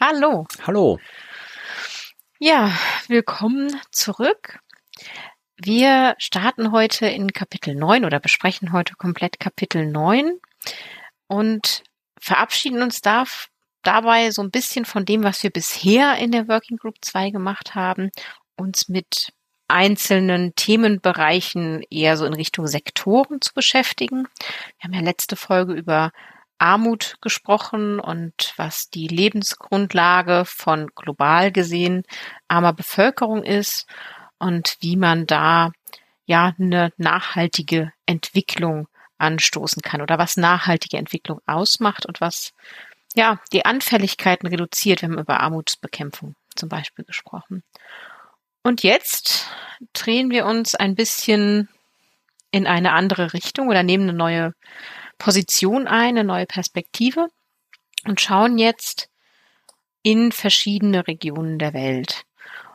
Hallo. Hallo. Ja, willkommen zurück. Wir starten heute in Kapitel 9 oder besprechen heute komplett Kapitel 9 und verabschieden uns da dabei so ein bisschen von dem, was wir bisher in der Working Group 2 gemacht haben, uns mit einzelnen Themenbereichen eher so in Richtung Sektoren zu beschäftigen. Wir haben ja letzte Folge über Armut gesprochen und was die Lebensgrundlage von global gesehen armer Bevölkerung ist und wie man da ja eine nachhaltige Entwicklung anstoßen kann oder was nachhaltige Entwicklung ausmacht und was ja, die Anfälligkeiten reduziert. Wir haben über Armutsbekämpfung zum Beispiel gesprochen. Und jetzt drehen wir uns ein bisschen in eine andere Richtung oder nehmen eine neue Position ein, eine neue Perspektive und schauen jetzt in verschiedene Regionen der Welt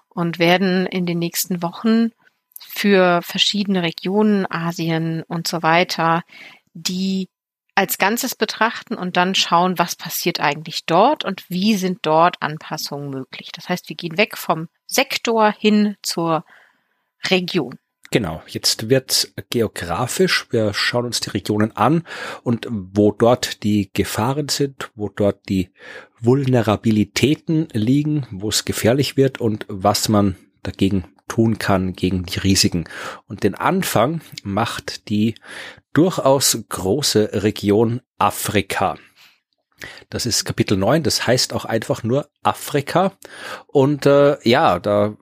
und werden in den nächsten Wochen für verschiedene Regionen, Asien und so weiter, die als Ganzes betrachten und dann schauen, was passiert eigentlich dort und wie sind dort Anpassungen möglich. Das heißt, wir gehen weg vom Sektor hin zur Region. Genau, jetzt wird geografisch, wir schauen uns die Regionen an und wo dort die Gefahren sind, wo dort die Vulnerabilitäten liegen, wo es gefährlich wird und was man dagegen tun kann gegen die Risiken. Und den Anfang macht die durchaus große Region Afrika. Das ist Kapitel 9, das heißt auch einfach nur Afrika. Und äh, ja, da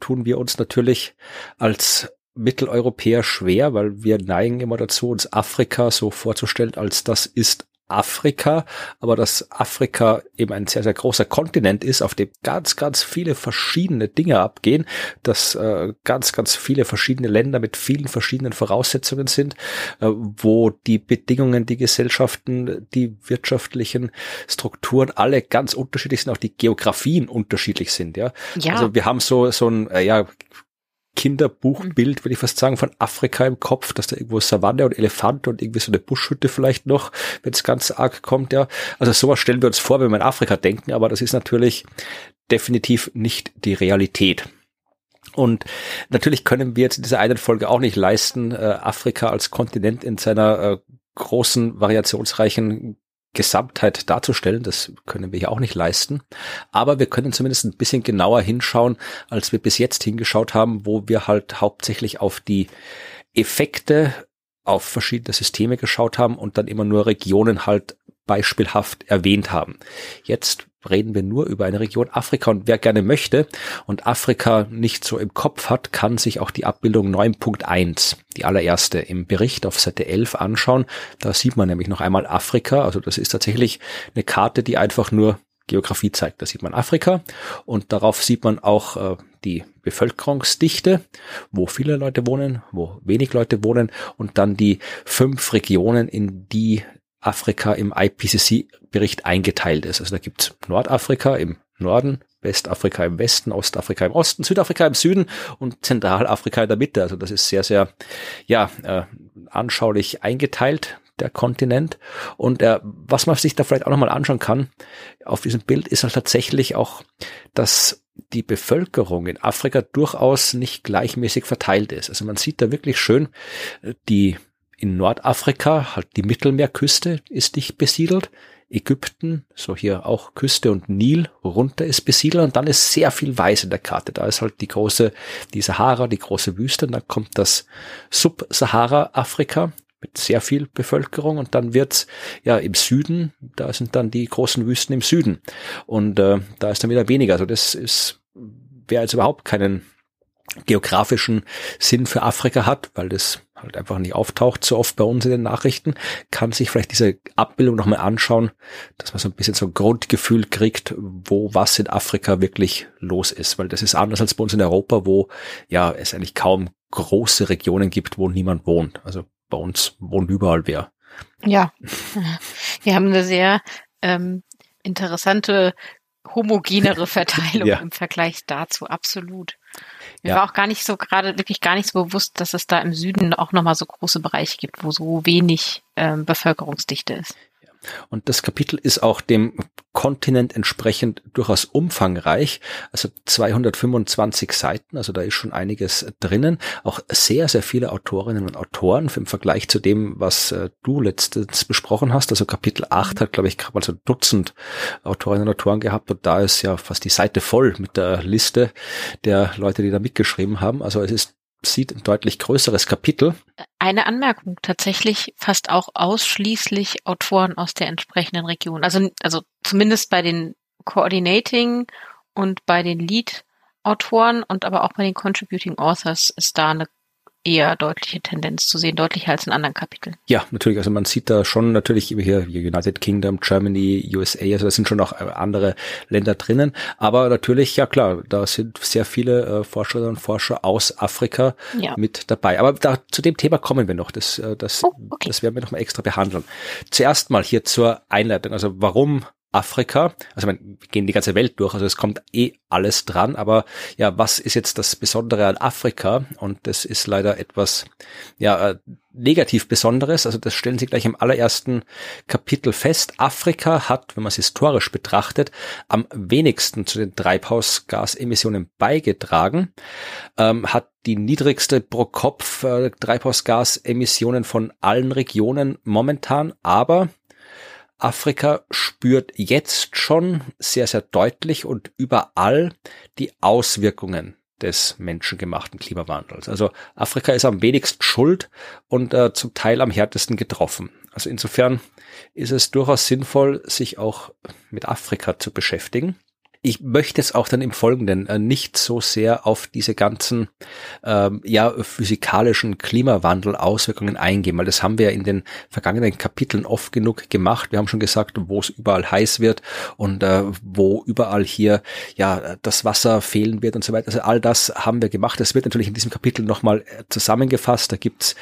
tun wir uns natürlich als Mitteleuropäer schwer, weil wir neigen immer dazu, uns Afrika so vorzustellen, als das ist Afrika, aber dass Afrika eben ein sehr, sehr großer Kontinent ist, auf dem ganz, ganz viele verschiedene Dinge abgehen, dass äh, ganz, ganz viele verschiedene Länder mit vielen verschiedenen Voraussetzungen sind, äh, wo die Bedingungen, die Gesellschaften, die wirtschaftlichen Strukturen alle ganz unterschiedlich sind, auch die Geografien unterschiedlich sind, ja. ja. Also wir haben so, so ein, äh, ja, Kinderbuchbild, mhm. würde ich fast sagen, von Afrika im Kopf, dass da irgendwo Savanne und Elefant und irgendwie so eine Buschhütte vielleicht noch, wenn es ganz arg kommt, ja. Also sowas stellen wir uns vor, wenn wir an Afrika denken, aber das ist natürlich definitiv nicht die Realität. Und natürlich können wir jetzt in dieser einen Folge auch nicht leisten, äh, Afrika als Kontinent in seiner äh, großen, variationsreichen Gesamtheit darzustellen. Das können wir ja auch nicht leisten. Aber wir können zumindest ein bisschen genauer hinschauen, als wir bis jetzt hingeschaut haben, wo wir halt hauptsächlich auf die Effekte auf verschiedene Systeme geschaut haben und dann immer nur Regionen halt beispielhaft erwähnt haben. Jetzt reden wir nur über eine Region Afrika und wer gerne möchte und Afrika nicht so im Kopf hat, kann sich auch die Abbildung 9.1, die allererste im Bericht auf Seite 11 anschauen. Da sieht man nämlich noch einmal Afrika, also das ist tatsächlich eine Karte, die einfach nur Geografie zeigt. Da sieht man Afrika und darauf sieht man auch äh, die Bevölkerungsdichte, wo viele Leute wohnen, wo wenig Leute wohnen und dann die fünf Regionen, in die Afrika im IPCC-Bericht eingeteilt ist. Also da gibt's Nordafrika im Norden, Westafrika im Westen, Ostafrika im Osten, Südafrika im Süden und Zentralafrika in der Mitte. Also das ist sehr, sehr ja, äh, anschaulich eingeteilt, der Kontinent. Und äh, was man sich da vielleicht auch nochmal anschauen kann, auf diesem Bild ist halt tatsächlich auch, dass die Bevölkerung in Afrika durchaus nicht gleichmäßig verteilt ist. Also man sieht da wirklich schön äh, die in Nordafrika, halt die Mittelmeerküste ist dicht besiedelt. Ägypten, so hier auch Küste und Nil runter ist besiedelt und dann ist sehr viel Weiß in der Karte. Da ist halt die große, die Sahara, die große Wüste und dann kommt das Sub-Sahara-Afrika mit sehr viel Bevölkerung und dann wird's ja im Süden, da sind dann die großen Wüsten im Süden und äh, da ist dann wieder weniger. Also das ist, wer jetzt überhaupt keinen geografischen Sinn für Afrika hat, weil das halt einfach nicht auftaucht so oft bei uns in den Nachrichten, kann sich vielleicht diese Abbildung nochmal anschauen, dass man so ein bisschen so ein Grundgefühl kriegt, wo was in Afrika wirklich los ist. Weil das ist anders als bei uns in Europa, wo ja es eigentlich kaum große Regionen gibt, wo niemand wohnt. Also bei uns wohnt überall wer. Ja, wir haben eine sehr ähm, interessante homogenere Verteilung ja. im Vergleich dazu, absolut. Mir ja. war auch gar nicht so gerade wirklich gar nicht so bewusst, dass es da im Süden auch nochmal so große Bereiche gibt, wo so wenig ähm, Bevölkerungsdichte ist. Und das Kapitel ist auch dem Kontinent entsprechend durchaus umfangreich, also 225 Seiten, also da ist schon einiges drinnen. Auch sehr, sehr viele Autorinnen und Autoren im Vergleich zu dem, was äh, du letztens besprochen hast. Also Kapitel 8 hat, glaube ich, gerade mal so ein Dutzend Autorinnen und Autoren gehabt und da ist ja fast die Seite voll mit der Liste der Leute, die da mitgeschrieben haben. Also es ist sieht ein deutlich größeres Kapitel. Eine Anmerkung, tatsächlich fast auch ausschließlich Autoren aus der entsprechenden Region. Also, also zumindest bei den Coordinating und bei den Lead-Autoren und aber auch bei den Contributing Authors ist da eine eher deutliche Tendenz zu sehen, deutlicher als in anderen Kapiteln. Ja, natürlich. Also man sieht da schon natürlich hier United Kingdom, Germany, USA, also da sind schon auch äh, andere Länder drinnen. Aber natürlich, ja klar, da sind sehr viele äh, Forscherinnen und Forscher aus Afrika ja. mit dabei. Aber da, zu dem Thema kommen wir noch. Das, äh, das, oh, okay. das werden wir noch mal extra behandeln. Zuerst mal hier zur Einleitung. Also warum Afrika. Also wir gehen die ganze Welt durch, also es kommt eh alles dran. Aber ja, was ist jetzt das Besondere an Afrika? Und das ist leider etwas ja äh, negativ Besonderes. Also das stellen Sie gleich im allerersten Kapitel fest. Afrika hat, wenn man es historisch betrachtet, am wenigsten zu den Treibhausgasemissionen beigetragen, ähm, hat die niedrigste pro Kopf äh, Treibhausgasemissionen von allen Regionen momentan, aber Afrika spürt jetzt schon sehr, sehr deutlich und überall die Auswirkungen des menschengemachten Klimawandels. Also Afrika ist am wenigsten schuld und äh, zum Teil am härtesten getroffen. Also insofern ist es durchaus sinnvoll, sich auch mit Afrika zu beschäftigen ich möchte jetzt auch dann im Folgenden äh, nicht so sehr auf diese ganzen ähm, ja physikalischen Klimawandel-Auswirkungen eingehen, weil das haben wir in den vergangenen Kapiteln oft genug gemacht. Wir haben schon gesagt, wo es überall heiß wird und äh, wo überall hier ja das Wasser fehlen wird und so weiter. Also all das haben wir gemacht. Das wird natürlich in diesem Kapitel nochmal äh, zusammengefasst. Da gibt's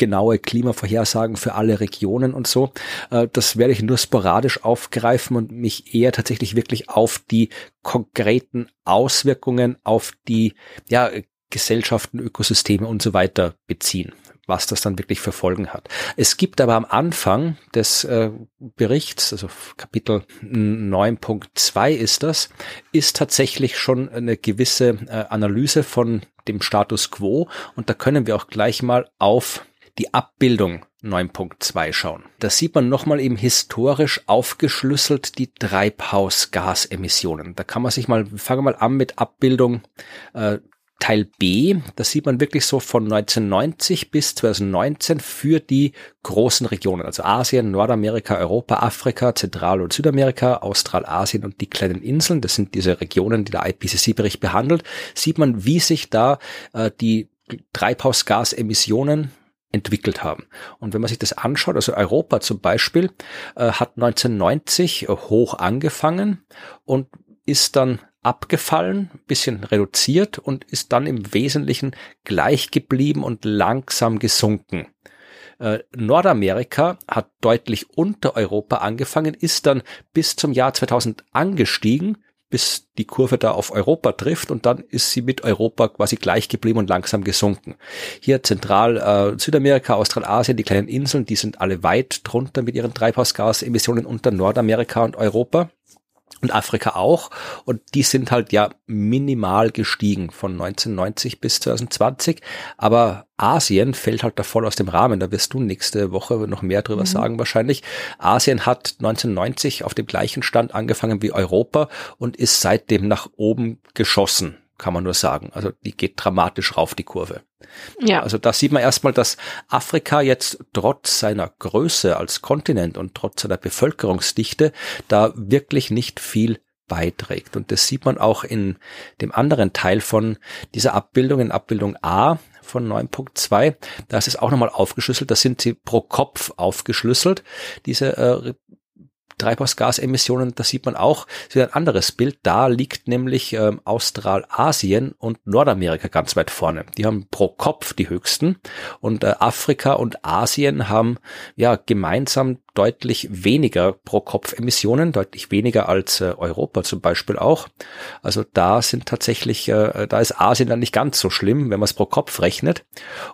genaue Klimavorhersagen für alle Regionen und so. Äh, das werde ich nur sporadisch aufgreifen und mich eher tatsächlich wirklich auf die konkreten Auswirkungen auf die ja, Gesellschaften, Ökosysteme und so weiter beziehen was das dann wirklich für Folgen hat. Es gibt aber am Anfang des äh, Berichts, also Kapitel 9.2 ist das, ist tatsächlich schon eine gewisse äh, Analyse von dem Status quo und da können wir auch gleich mal auf die Abbildung 9.2 schauen. Da sieht man nochmal eben historisch aufgeschlüsselt die Treibhausgasemissionen. Da kann man sich mal, fangen wir mal an mit Abbildung äh, Teil B, da sieht man wirklich so von 1990 bis 2019 für die großen Regionen, also Asien, Nordamerika, Europa, Afrika, Zentral- und Südamerika, Australasien und die kleinen Inseln, das sind diese Regionen, die der IPCC-Bericht behandelt, sieht man, wie sich da äh, die Treibhausgasemissionen entwickelt haben. Und wenn man sich das anschaut, also Europa zum Beispiel äh, hat 1990 äh, hoch angefangen und ist dann abgefallen, bisschen reduziert und ist dann im Wesentlichen gleich geblieben und langsam gesunken. Äh, Nordamerika hat deutlich unter Europa angefangen, ist dann bis zum Jahr 2000 angestiegen, bis die Kurve da auf Europa trifft und dann ist sie mit Europa quasi gleich geblieben und langsam gesunken. Hier Zentral äh, Südamerika, Australasien, die kleinen Inseln, die sind alle weit drunter mit ihren Treibhausgasemissionen unter Nordamerika und Europa und Afrika auch. Und die sind halt ja minimal gestiegen von 1990 bis 2020. Aber Asien fällt halt da voll aus dem Rahmen. Da wirst du nächste Woche noch mehr drüber mhm. sagen wahrscheinlich. Asien hat 1990 auf dem gleichen Stand angefangen wie Europa und ist seitdem nach oben geschossen kann man nur sagen. Also die geht dramatisch rauf, die Kurve. Ja. Also da sieht man erstmal, dass Afrika jetzt trotz seiner Größe als Kontinent und trotz seiner Bevölkerungsdichte da wirklich nicht viel beiträgt. Und das sieht man auch in dem anderen Teil von dieser Abbildung, in Abbildung A von 9.2. Da ist es auch nochmal aufgeschlüsselt. Da sind sie pro Kopf aufgeschlüsselt, diese äh, Treibhausgasemissionen, da sieht man auch wieder ein anderes Bild. Da liegt nämlich ähm, Australasien und Nordamerika ganz weit vorne. Die haben pro Kopf die höchsten und äh, Afrika und Asien haben ja gemeinsam deutlich weniger pro Kopf Emissionen, deutlich weniger als äh, Europa zum Beispiel auch. Also da sind tatsächlich, äh, da ist Asien dann nicht ganz so schlimm, wenn man es pro Kopf rechnet.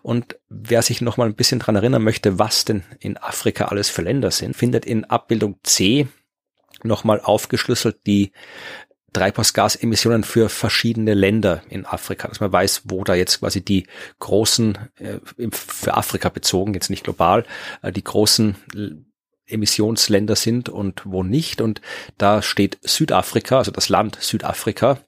Und wer sich noch mal ein bisschen dran erinnern möchte, was denn in Afrika alles für Länder sind, findet in Abbildung C nochmal aufgeschlüsselt die Treibhausgasemissionen für verschiedene Länder in Afrika, dass man weiß, wo da jetzt quasi die großen, äh, für Afrika bezogen, jetzt nicht global, äh, die großen Emissionsländer sind und wo nicht. Und da steht Südafrika, also das Land Südafrika,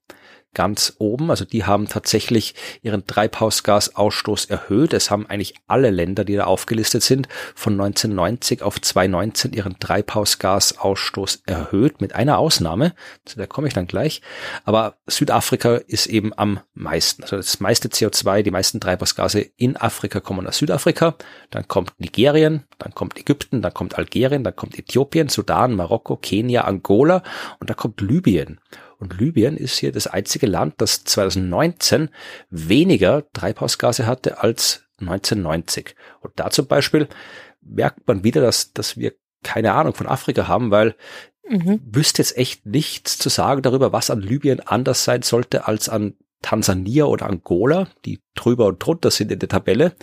ganz oben. Also die haben tatsächlich ihren Treibhausgasausstoß erhöht. Es haben eigentlich alle Länder, die da aufgelistet sind, von 1990 auf 2019 ihren Treibhausgasausstoß erhöht, mit einer Ausnahme. Zu der komme ich dann gleich. Aber Südafrika ist eben am meisten. Also das meiste CO2, die meisten Treibhausgase in Afrika kommen aus Südafrika. Dann kommt Nigerien, dann kommt Ägypten, dann kommt Algerien, dann kommt Äthiopien, Sudan, Marokko, Kenia, Angola und da kommt Libyen. Und Libyen ist hier das einzige Land, das 2019 weniger Treibhausgase hatte als 1990. Und da zum Beispiel merkt man wieder, dass, dass wir keine Ahnung von Afrika haben, weil mhm. wüsste jetzt echt nichts zu sagen darüber, was an Libyen anders sein sollte als an Tansania oder Angola, die drüber und drunter sind in der Tabelle,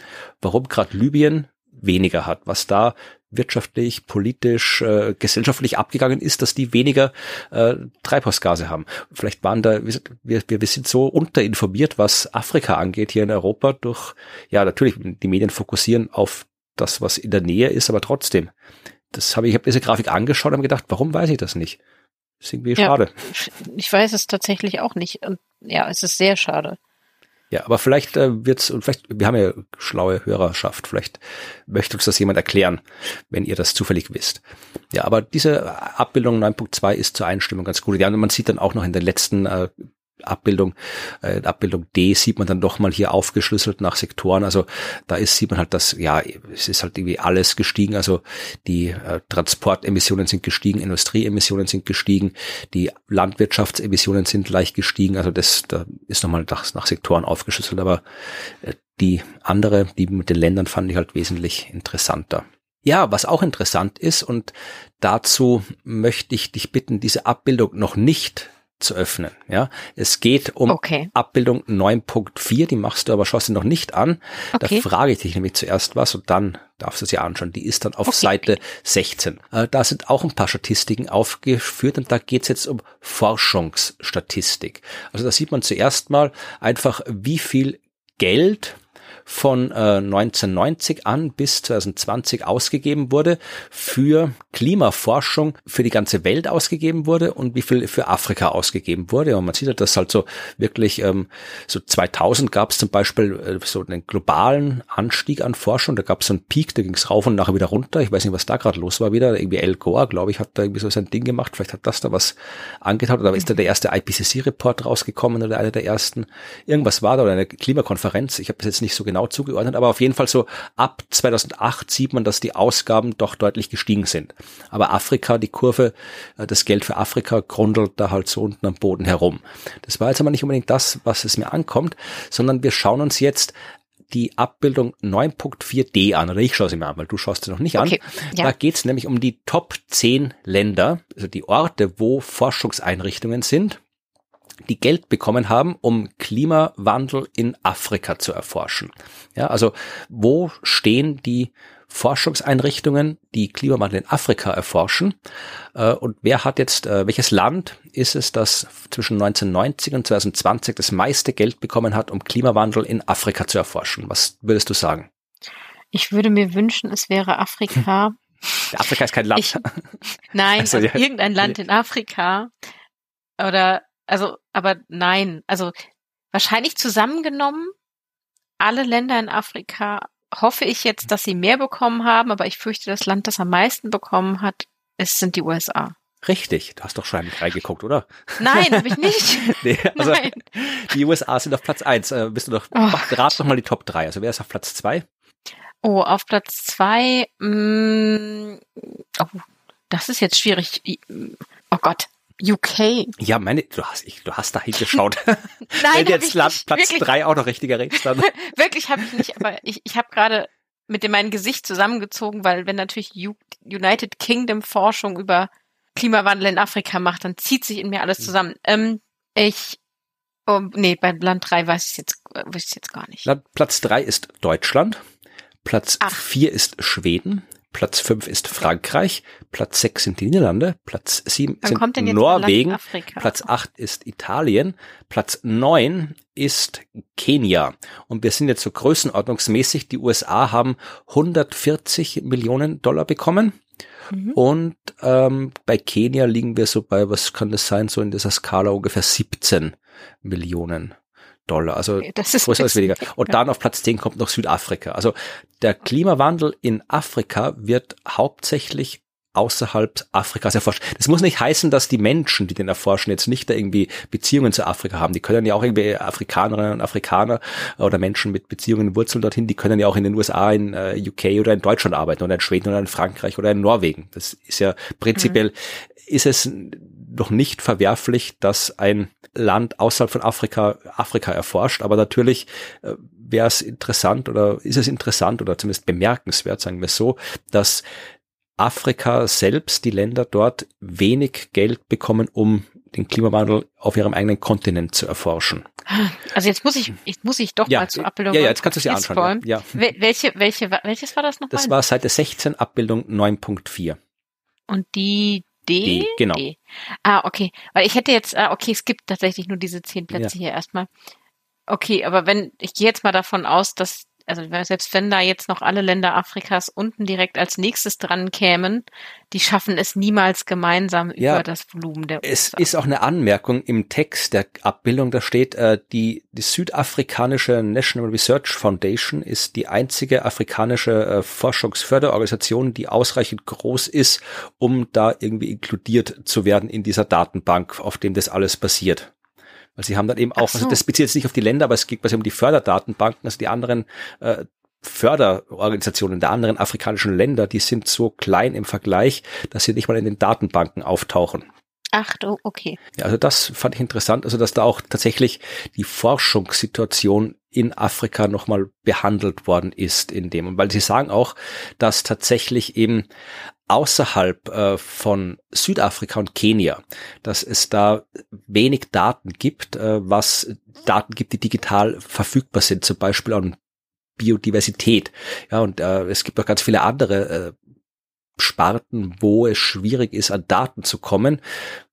warum gerade Libyen weniger hat, was da wirtschaftlich, politisch, äh, gesellschaftlich abgegangen ist, dass die weniger äh, Treibhausgase haben. Vielleicht waren da, wir, wir, wir sind so unterinformiert, was Afrika angeht hier in Europa durch, ja natürlich, die Medien fokussieren auf das, was in der Nähe ist, aber trotzdem. Das habe ich, ich habe diese Grafik angeschaut und gedacht, warum weiß ich das nicht? Das ist irgendwie ja, schade. Ich weiß es tatsächlich auch nicht. Und ja, es ist sehr schade. Ja, aber vielleicht äh, wird's und vielleicht wir haben ja schlaue Hörerschaft, vielleicht möchte uns das jemand erklären, wenn ihr das zufällig wisst. Ja, aber diese Abbildung 9.2 ist zur Einstimmung ganz gut. Ja, und man sieht dann auch noch in den letzten äh, Abbildung, äh, Abbildung D sieht man dann doch mal hier aufgeschlüsselt nach Sektoren. Also da ist, sieht man halt, dass, ja, es ist halt irgendwie alles gestiegen. Also die äh, Transportemissionen sind gestiegen, Industrieemissionen sind gestiegen, die Landwirtschaftsemissionen sind leicht gestiegen. Also das, da ist nochmal nach, nach Sektoren aufgeschlüsselt. Aber äh, die andere, die mit den Ländern fand ich halt wesentlich interessanter. Ja, was auch interessant ist und dazu möchte ich dich bitten, diese Abbildung noch nicht zu öffnen. Ja, es geht um okay. Abbildung 9.4, die machst du aber schaust noch nicht an. Okay. Da frage ich dich nämlich zuerst was und dann darfst du sie anschauen. Die ist dann auf okay. Seite 16. Äh, da sind auch ein paar Statistiken aufgeführt und da geht es jetzt um Forschungsstatistik. Also da sieht man zuerst mal einfach, wie viel Geld von äh, 1990 an bis 2020 ausgegeben wurde für Klimaforschung für die ganze Welt ausgegeben wurde und wie viel für Afrika ausgegeben wurde. Und man sieht ja, dass halt so wirklich ähm, so 2000 gab es zum Beispiel äh, so einen globalen Anstieg an Forschung. Da gab es so einen Peak, da ging es rauf und nachher wieder runter. Ich weiß nicht, was da gerade los war wieder. Irgendwie El Gore, glaube ich, hat da irgendwie so sein Ding gemacht. Vielleicht hat das da was angetan. Oder ist da der erste IPCC-Report rausgekommen oder einer der ersten. Irgendwas war da oder eine Klimakonferenz. Ich habe das jetzt nicht so genau genau zugeordnet, aber auf jeden Fall so ab 2008 sieht man, dass die Ausgaben doch deutlich gestiegen sind. Aber Afrika, die Kurve, äh, das Geld für Afrika grundelt da halt so unten am Boden herum. Das war jetzt aber nicht unbedingt das, was es mir ankommt, sondern wir schauen uns jetzt die Abbildung 9.4d an, oder ich schaue sie mir an, weil du schaust sie noch nicht okay, an. Ja. Da geht es nämlich um die Top 10 Länder, also die Orte, wo Forschungseinrichtungen sind die Geld bekommen haben, um Klimawandel in Afrika zu erforschen. Ja, also wo stehen die Forschungseinrichtungen, die Klimawandel in Afrika erforschen? Äh, und wer hat jetzt, äh, welches Land ist es, das zwischen 1990 und 2020 das meiste Geld bekommen hat, um Klimawandel in Afrika zu erforschen? Was würdest du sagen? Ich würde mir wünschen, es wäre Afrika. Afrika ist kein Land. Ich, nein, also, ja. irgendein Land in Afrika oder also, aber nein. Also wahrscheinlich zusammengenommen, alle Länder in Afrika hoffe ich jetzt, dass sie mehr bekommen haben, aber ich fürchte, das Land, das am meisten bekommen hat, es sind die USA. Richtig, du hast doch schon reingeguckt, oder? Nein, habe ich nicht. nee, also Nein. die USA sind auf Platz eins. Äh, bist du doch, Oh rat doch mal die Top drei. Also wer ist auf Platz zwei? Oh, auf Platz zwei. Mh, oh, das ist jetzt schwierig. Oh Gott, UK. Ja, meine, du hast, ich, du hast da hingeschaut. Nein, Wenn jetzt ich Land. Platz Wirklich. drei auch noch richtiger redest, dann. Wirklich habe ich nicht, aber ich, ich habe gerade mit dem mein Gesicht zusammengezogen, weil wenn natürlich United Kingdom Forschung über Klimawandel in Afrika macht, dann zieht sich in mir alles zusammen. Ähm, ich, oh, nee, bei Land 3 weiß ich jetzt, äh, weiß ich jetzt gar nicht. Platz drei ist Deutschland. Platz Ach. vier ist Schweden. Platz fünf ist Frankreich. Platz sechs sind die Niederlande. Platz sieben Wann sind Norwegen. Platz acht ist Italien. Platz neun ist Kenia. Und wir sind jetzt so größenordnungsmäßig. Die USA haben 140 Millionen Dollar bekommen. Mhm. Und ähm, bei Kenia liegen wir so bei, was kann das sein, so in dieser Skala ungefähr 17 Millionen Dollar. Also Das ist größer als weniger. Und dann auf Platz 10 kommt noch Südafrika. Also der Klimawandel in Afrika wird hauptsächlich außerhalb Afrikas erforscht. Das muss nicht heißen, dass die Menschen, die den erforschen, jetzt nicht da irgendwie Beziehungen zu Afrika haben. Die können ja auch irgendwie Afrikanerinnen und Afrikaner oder Menschen mit Beziehungen Wurzeln dorthin, die können ja auch in den USA, in äh, UK oder in Deutschland arbeiten oder in Schweden oder in Frankreich oder in Norwegen. Das ist ja prinzipiell, ist es noch nicht verwerflich, dass ein Land außerhalb von Afrika Afrika erforscht. Aber natürlich äh, wäre es interessant oder ist es interessant oder zumindest bemerkenswert, sagen wir so, dass Afrika selbst, die Länder dort wenig Geld bekommen, um den Klimawandel auf ihrem eigenen Kontinent zu erforschen. Also jetzt muss ich, jetzt muss ich doch Ja, mal zur Abbildung. ja, ja, jetzt kannst du sie hier anschauen. Ja, ja. Wel- Welche, welche, welches war das nochmal? Das war Seite 16, Abbildung 9.4. Und die D? D, genau. D. Ah, okay. Weil ich hätte jetzt, ah, okay, es gibt tatsächlich nur diese zehn Plätze hier erstmal. Okay, aber wenn, ich gehe jetzt mal davon aus, dass, also selbst wenn da jetzt noch alle Länder Afrikas unten direkt als nächstes dran kämen, die schaffen es niemals gemeinsam Ja. über das Volumen der Es USA. ist auch eine Anmerkung im Text der Abbildung, da steht, äh, die, die südafrikanische National Research Foundation ist die einzige afrikanische äh, Forschungsförderorganisation, die ausreichend groß ist, um da irgendwie inkludiert zu werden in dieser Datenbank, auf dem das alles basiert. Weil sie haben dann eben auch, also so. das bezieht jetzt nicht auf die Länder, aber es geht quasi um die Förderdatenbanken, also die anderen äh, Förderorganisationen der anderen afrikanischen Länder, die sind so klein im Vergleich, dass sie nicht mal in den Datenbanken auftauchen. Ach, okay. Ja, also das fand ich interessant, also dass da auch tatsächlich die Forschungssituation in Afrika nochmal behandelt worden ist in dem. Und weil sie sagen auch, dass tatsächlich eben außerhalb äh, von Südafrika und Kenia, dass es da wenig Daten gibt, äh, was Daten gibt, die digital verfügbar sind, zum Beispiel an Biodiversität. Ja, und äh, es gibt auch ganz viele andere äh, Sparten, wo es schwierig ist, an Daten zu kommen.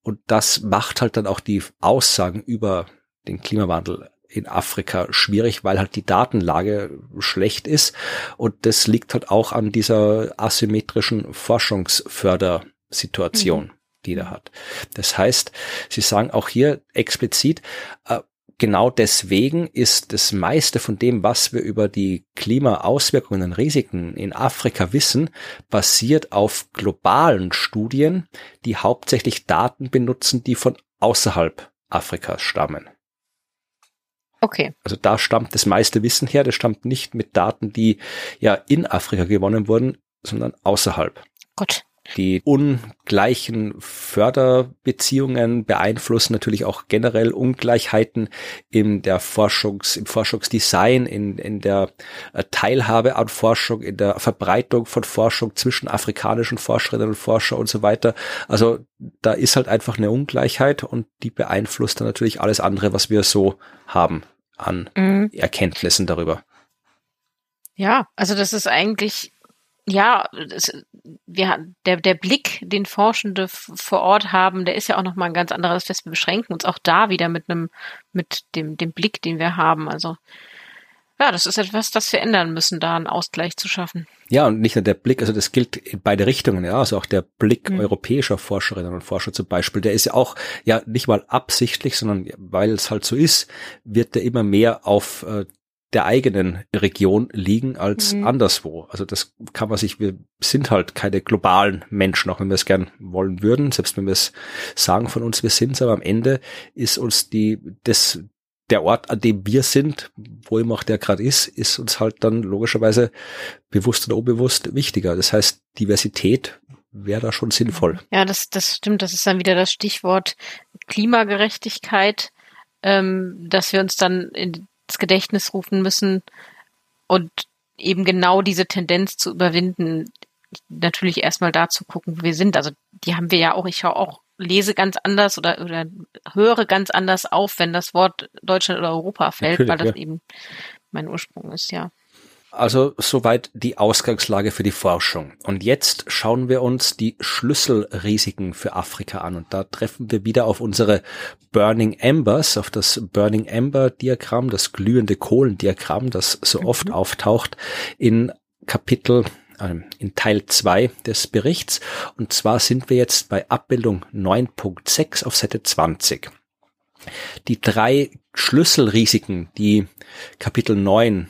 Und das macht halt dann auch die Aussagen über den Klimawandel in Afrika schwierig, weil halt die Datenlage schlecht ist. Und das liegt halt auch an dieser asymmetrischen Forschungsfördersituation, die er hat. Das heißt, Sie sagen auch hier explizit, äh, genau deswegen ist das meiste von dem, was wir über die Klimaauswirkungen und Risiken in Afrika wissen, basiert auf globalen Studien, die hauptsächlich Daten benutzen, die von außerhalb Afrikas stammen. Okay. Also da stammt das meiste Wissen her, das stammt nicht mit Daten, die ja in Afrika gewonnen wurden, sondern außerhalb. Gut. Die ungleichen Förderbeziehungen beeinflussen natürlich auch generell Ungleichheiten in der Forschungs, im Forschungsdesign, in, in der äh, Teilhabe an Forschung, in der Verbreitung von Forschung zwischen afrikanischen Forscherinnen und Forscher und so weiter. Also da ist halt einfach eine Ungleichheit und die beeinflusst dann natürlich alles andere, was wir so haben an Mhm. Erkenntnissen darüber. Ja, also das ist eigentlich, ja, das, wir, der, der Blick, den Forschende vor Ort haben, der ist ja auch nochmal ein ganz anderes, dass wir beschränken uns auch da wieder mit einem, mit dem, dem Blick, den wir haben. Also, ja, das ist etwas, das wir ändern müssen, da einen Ausgleich zu schaffen. Ja, und nicht nur der Blick, also das gilt in beide Richtungen, ja, also auch der Blick Mhm. europäischer Forscherinnen und Forscher zum Beispiel, der ist ja auch ja nicht mal absichtlich, sondern weil es halt so ist, wird der immer mehr auf äh, der eigenen Region liegen als mhm. anderswo. Also das kann man sich, wir sind halt keine globalen Menschen, auch wenn wir es gern wollen würden, selbst wenn wir es sagen von uns, wir sind es, aber am Ende ist uns die, das, der Ort, an dem wir sind, wo immer auch der gerade ist, ist uns halt dann logischerweise bewusst oder unbewusst wichtiger. Das heißt, Diversität wäre da schon sinnvoll. Ja, das, das stimmt. Das ist dann wieder das Stichwort Klimagerechtigkeit, ähm, dass wir uns dann ins Gedächtnis rufen müssen und eben genau diese Tendenz zu überwinden, natürlich erstmal da zu gucken, wo wir sind. Also die haben wir ja auch, ich schaue auch lese ganz anders oder, oder höre ganz anders auf, wenn das Wort Deutschland oder Europa fällt, Natürlich, weil das ja. eben mein Ursprung ist, ja. Also soweit die Ausgangslage für die Forschung. Und jetzt schauen wir uns die Schlüsselrisiken für Afrika an. Und da treffen wir wieder auf unsere Burning Embers, auf das Burning Ember Diagramm, das glühende Kohlendiagramm, das so mhm. oft auftaucht in Kapitel in Teil 2 des Berichts. Und zwar sind wir jetzt bei Abbildung 9.6 auf Seite 20. Die drei Schlüsselrisiken, die Kapitel 9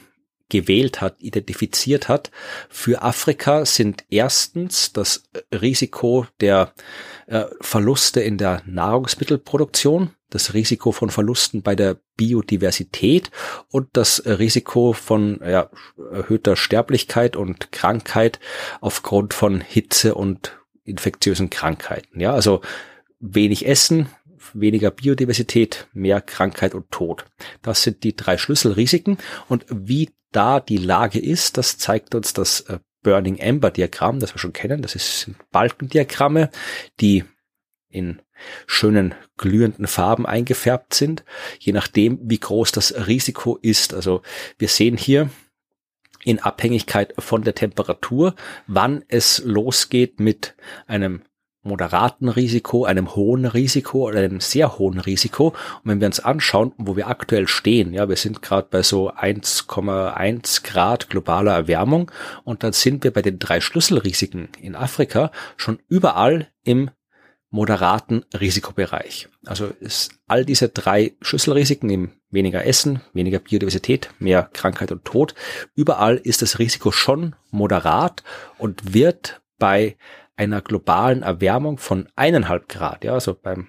gewählt hat, identifiziert hat, für Afrika sind erstens das Risiko der äh, Verluste in der Nahrungsmittelproduktion, das Risiko von Verlusten bei der Biodiversität und das Risiko von ja, erhöhter Sterblichkeit und Krankheit aufgrund von Hitze und infektiösen Krankheiten. Ja, also wenig Essen, weniger Biodiversität, mehr Krankheit und Tod. Das sind die drei Schlüsselrisiken und wie da die Lage ist, das zeigt uns das äh, Burning Ember Diagramm, das wir schon kennen. Das sind Balkendiagramme, die in schönen glühenden Farben eingefärbt sind, je nachdem, wie groß das Risiko ist. Also wir sehen hier in Abhängigkeit von der Temperatur, wann es losgeht mit einem moderaten Risiko, einem hohen Risiko oder einem sehr hohen Risiko. Und wenn wir uns anschauen, wo wir aktuell stehen, ja, wir sind gerade bei so 1,1 Grad globaler Erwärmung und dann sind wir bei den drei Schlüsselrisiken in Afrika schon überall im moderaten Risikobereich. Also ist all diese drei Schlüsselrisiken, eben weniger Essen, weniger Biodiversität, mehr Krankheit und Tod, überall ist das Risiko schon moderat und wird bei einer globalen Erwärmung von eineinhalb Grad, ja, also beim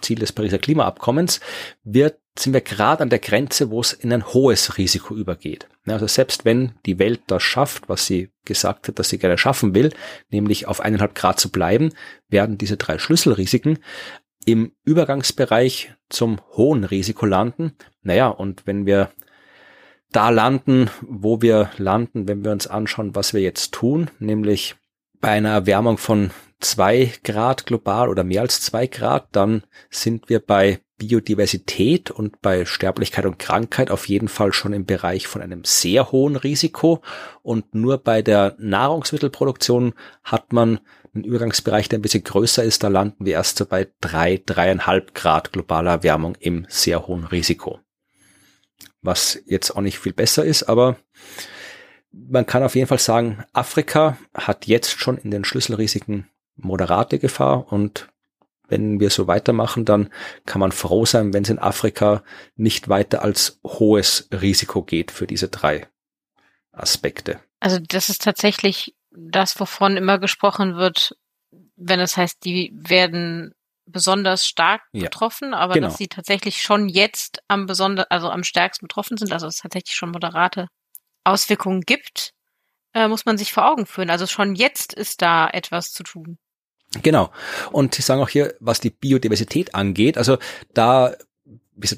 Ziel des Pariser Klimaabkommens, wird, sind wir gerade an der Grenze, wo es in ein hohes Risiko übergeht. Also selbst wenn die Welt das schafft, was sie gesagt hat, dass sie gerne schaffen will, nämlich auf eineinhalb Grad zu bleiben, werden diese drei Schlüsselrisiken im Übergangsbereich zum hohen Risiko landen. Naja, und wenn wir da landen, wo wir landen, wenn wir uns anschauen, was wir jetzt tun, nämlich bei einer Erwärmung von zwei Grad global oder mehr als zwei Grad, dann sind wir bei Biodiversität und bei Sterblichkeit und Krankheit auf jeden Fall schon im Bereich von einem sehr hohen Risiko. Und nur bei der Nahrungsmittelproduktion hat man einen Übergangsbereich, der ein bisschen größer ist. Da landen wir erst so bei drei, dreieinhalb Grad globaler Erwärmung im sehr hohen Risiko. Was jetzt auch nicht viel besser ist, aber man kann auf jeden Fall sagen, Afrika hat jetzt schon in den Schlüsselrisiken moderate Gefahr und wenn wir so weitermachen, dann kann man froh sein, wenn es in Afrika nicht weiter als hohes Risiko geht für diese drei Aspekte. Also das ist tatsächlich das, wovon immer gesprochen wird, wenn es heißt, die werden besonders stark ja, betroffen, aber genau. dass sie tatsächlich schon jetzt am besonder, also am stärksten betroffen sind, also es tatsächlich schon moderate Auswirkungen gibt, äh, muss man sich vor Augen führen. Also schon jetzt ist da etwas zu tun. Genau. Und Sie sagen auch hier, was die Biodiversität angeht, also da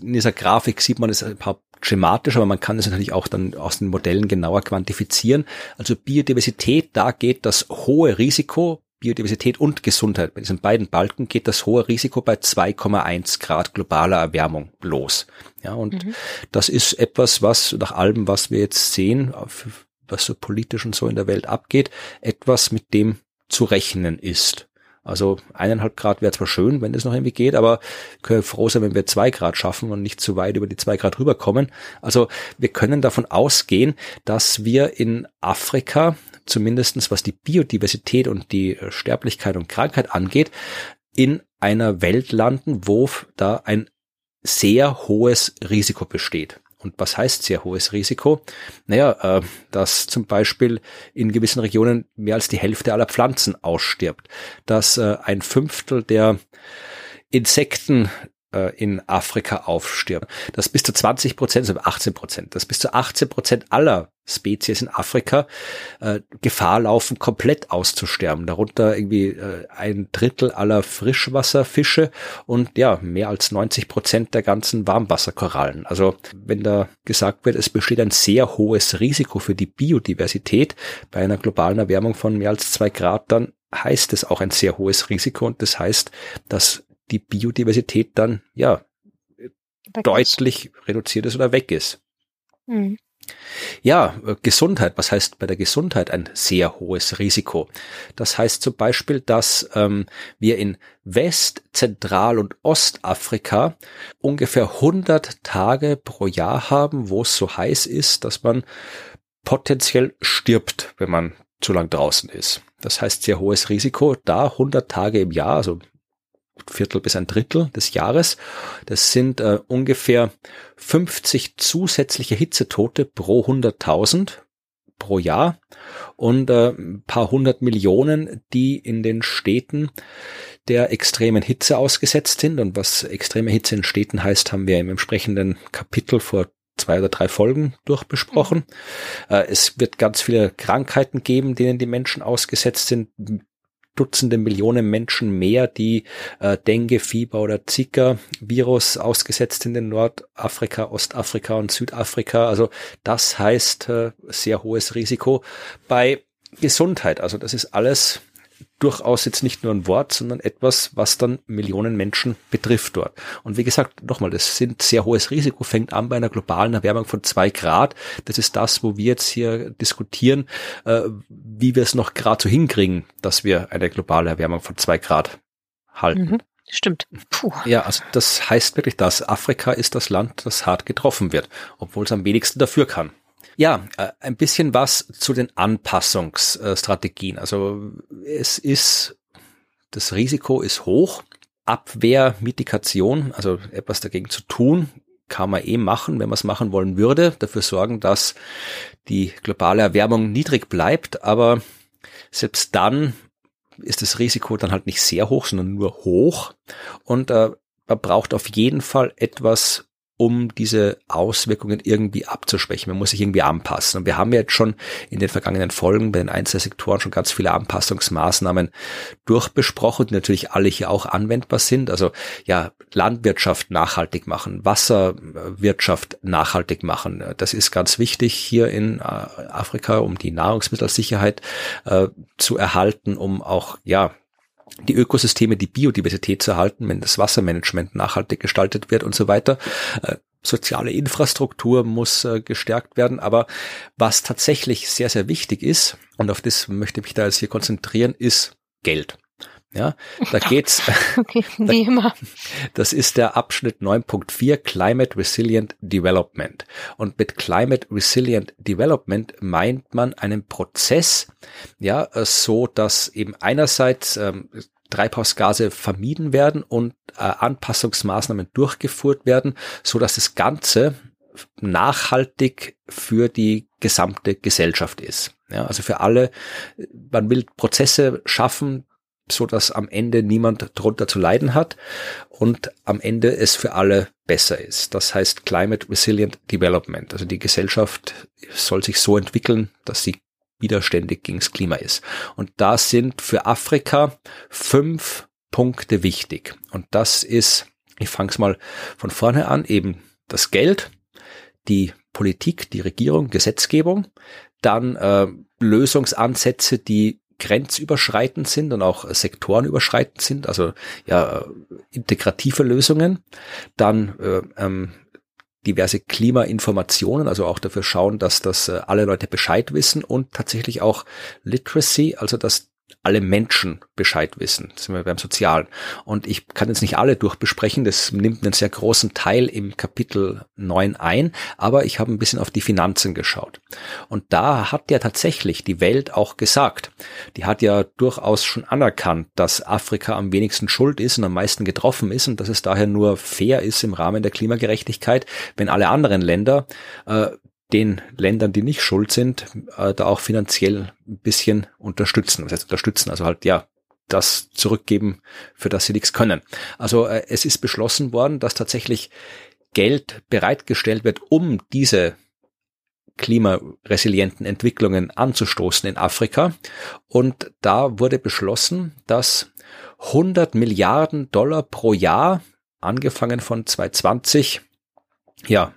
in dieser Grafik sieht man es ein paar schematisch, aber man kann es natürlich auch dann aus den Modellen genauer quantifizieren. Also Biodiversität, da geht das hohe Risiko Biodiversität und Gesundheit. Bei diesen beiden Balken geht das hohe Risiko bei 2,1 Grad globaler Erwärmung los. Ja, und mhm. das ist etwas, was nach allem, was wir jetzt sehen, was so politisch und so in der Welt abgeht, etwas mit dem zu rechnen ist. Also eineinhalb Grad wäre zwar schön, wenn es noch irgendwie geht, aber können froh sein, wenn wir zwei Grad schaffen und nicht zu weit über die zwei Grad rüberkommen. Also wir können davon ausgehen, dass wir in Afrika zumindestens was die Biodiversität und die äh, Sterblichkeit und Krankheit angeht, in einer Welt landen, wo da ein sehr hohes Risiko besteht. Und was heißt sehr hohes Risiko? Naja, äh, dass zum Beispiel in gewissen Regionen mehr als die Hälfte aller Pflanzen ausstirbt, dass äh, ein Fünftel der Insekten äh, in Afrika aufstirben. Das bis zu 20 Prozent, also 18 Prozent, das bis zu 18 Prozent aller Spezies in Afrika äh, Gefahr laufen, komplett auszusterben. Darunter irgendwie äh, ein Drittel aller Frischwasserfische und ja, mehr als 90 Prozent der ganzen Warmwasserkorallen. Also wenn da gesagt wird, es besteht ein sehr hohes Risiko für die Biodiversität bei einer globalen Erwärmung von mehr als zwei Grad, dann heißt es auch ein sehr hohes Risiko und das heißt, dass die Biodiversität dann ja weg deutlich reduziert ist oder weg ist. Mhm. Ja, äh, Gesundheit. Was heißt bei der Gesundheit ein sehr hohes Risiko? Das heißt zum Beispiel, dass ähm, wir in West-, Zentral- und Ostafrika ungefähr 100 Tage pro Jahr haben, wo es so heiß ist, dass man potenziell stirbt, wenn man zu lang draußen ist. Das heißt sehr hohes Risiko. Da 100 Tage im Jahr, also Viertel bis ein Drittel des Jahres. Das sind äh, ungefähr 50 zusätzliche Hitzetote pro 100.000 pro Jahr und äh, ein paar hundert Millionen, die in den Städten der extremen Hitze ausgesetzt sind. Und was extreme Hitze in Städten heißt, haben wir im entsprechenden Kapitel vor zwei oder drei Folgen durchbesprochen. Mhm. Äh, es wird ganz viele Krankheiten geben, denen die Menschen ausgesetzt sind. Dutzende Millionen Menschen mehr, die äh, Dengue, Fieber oder Zika-Virus ausgesetzt sind in Nordafrika, Ostafrika und Südafrika. Also das heißt äh, sehr hohes Risiko bei Gesundheit. Also das ist alles durchaus jetzt nicht nur ein Wort, sondern etwas, was dann Millionen Menschen betrifft dort. Und wie gesagt, nochmal, das sind sehr hohes Risiko, fängt an bei einer globalen Erwärmung von zwei Grad. Das ist das, wo wir jetzt hier diskutieren, äh, wie wir es noch gerade so hinkriegen, dass wir eine globale Erwärmung von zwei Grad halten. Mhm. Stimmt. Puh. Ja, also das heißt wirklich, dass Afrika ist das Land, das hart getroffen wird, obwohl es am wenigsten dafür kann. Ja, äh, ein bisschen was zu den Anpassungsstrategien. Also es ist, das Risiko ist hoch. Abwehr, Mitigation, also etwas dagegen zu tun, kann man eh machen, wenn man es machen wollen würde, dafür sorgen, dass die globale Erwärmung niedrig bleibt, aber selbst dann ist das Risiko dann halt nicht sehr hoch, sondern nur hoch und äh, man braucht auf jeden Fall etwas um diese Auswirkungen irgendwie abzuschwächen. Man muss sich irgendwie anpassen. Und wir haben jetzt schon in den vergangenen Folgen bei den einzelnen Sektoren schon ganz viele Anpassungsmaßnahmen durchbesprochen, die natürlich alle hier auch anwendbar sind. Also ja, Landwirtschaft nachhaltig machen, Wasserwirtschaft nachhaltig machen. Das ist ganz wichtig hier in äh, Afrika, um die Nahrungsmittelsicherheit äh, zu erhalten, um auch ja die Ökosysteme, die Biodiversität zu erhalten, wenn das Wassermanagement nachhaltig gestaltet wird und so weiter. Äh, soziale Infrastruktur muss äh, gestärkt werden. Aber was tatsächlich sehr, sehr wichtig ist, und auf das möchte ich mich da jetzt hier konzentrieren, ist Geld. Ja, da geht's. Okay, wie immer. Das ist der Abschnitt 9.4 Climate Resilient Development. Und mit Climate Resilient Development meint man einen Prozess, ja, so dass eben einerseits ähm, Treibhausgase vermieden werden und äh, Anpassungsmaßnahmen durchgeführt werden, so dass das Ganze nachhaltig für die gesamte Gesellschaft ist. Ja, also für alle, man will Prozesse schaffen, so dass am Ende niemand drunter zu leiden hat und am Ende es für alle besser ist. Das heißt Climate Resilient Development. Also die Gesellschaft soll sich so entwickeln, dass sie widerständig gegens Klima ist. Und da sind für Afrika fünf Punkte wichtig. Und das ist, ich fange es mal von vorne an, eben das Geld, die Politik, die Regierung, Gesetzgebung, dann äh, Lösungsansätze, die grenzüberschreitend sind und auch sektorenüberschreitend sind, also ja integrative Lösungen, dann äh, ähm, diverse Klimainformationen, also auch dafür schauen, dass das äh, alle Leute Bescheid wissen und tatsächlich auch Literacy, also dass alle Menschen Bescheid wissen. Das sind wir beim Sozialen. Und ich kann jetzt nicht alle durchbesprechen, das nimmt einen sehr großen Teil im Kapitel 9 ein, aber ich habe ein bisschen auf die Finanzen geschaut. Und da hat ja tatsächlich die Welt auch gesagt, die hat ja durchaus schon anerkannt, dass Afrika am wenigsten schuld ist und am meisten getroffen ist und dass es daher nur fair ist im Rahmen der Klimagerechtigkeit, wenn alle anderen Länder äh, den Ländern, die nicht schuld sind, äh, da auch finanziell ein bisschen unterstützen. Was heißt unterstützen? Also halt, ja, das zurückgeben, für das sie nichts können. Also äh, es ist beschlossen worden, dass tatsächlich Geld bereitgestellt wird, um diese klimaresilienten Entwicklungen anzustoßen in Afrika. Und da wurde beschlossen, dass 100 Milliarden Dollar pro Jahr, angefangen von 2020, ja,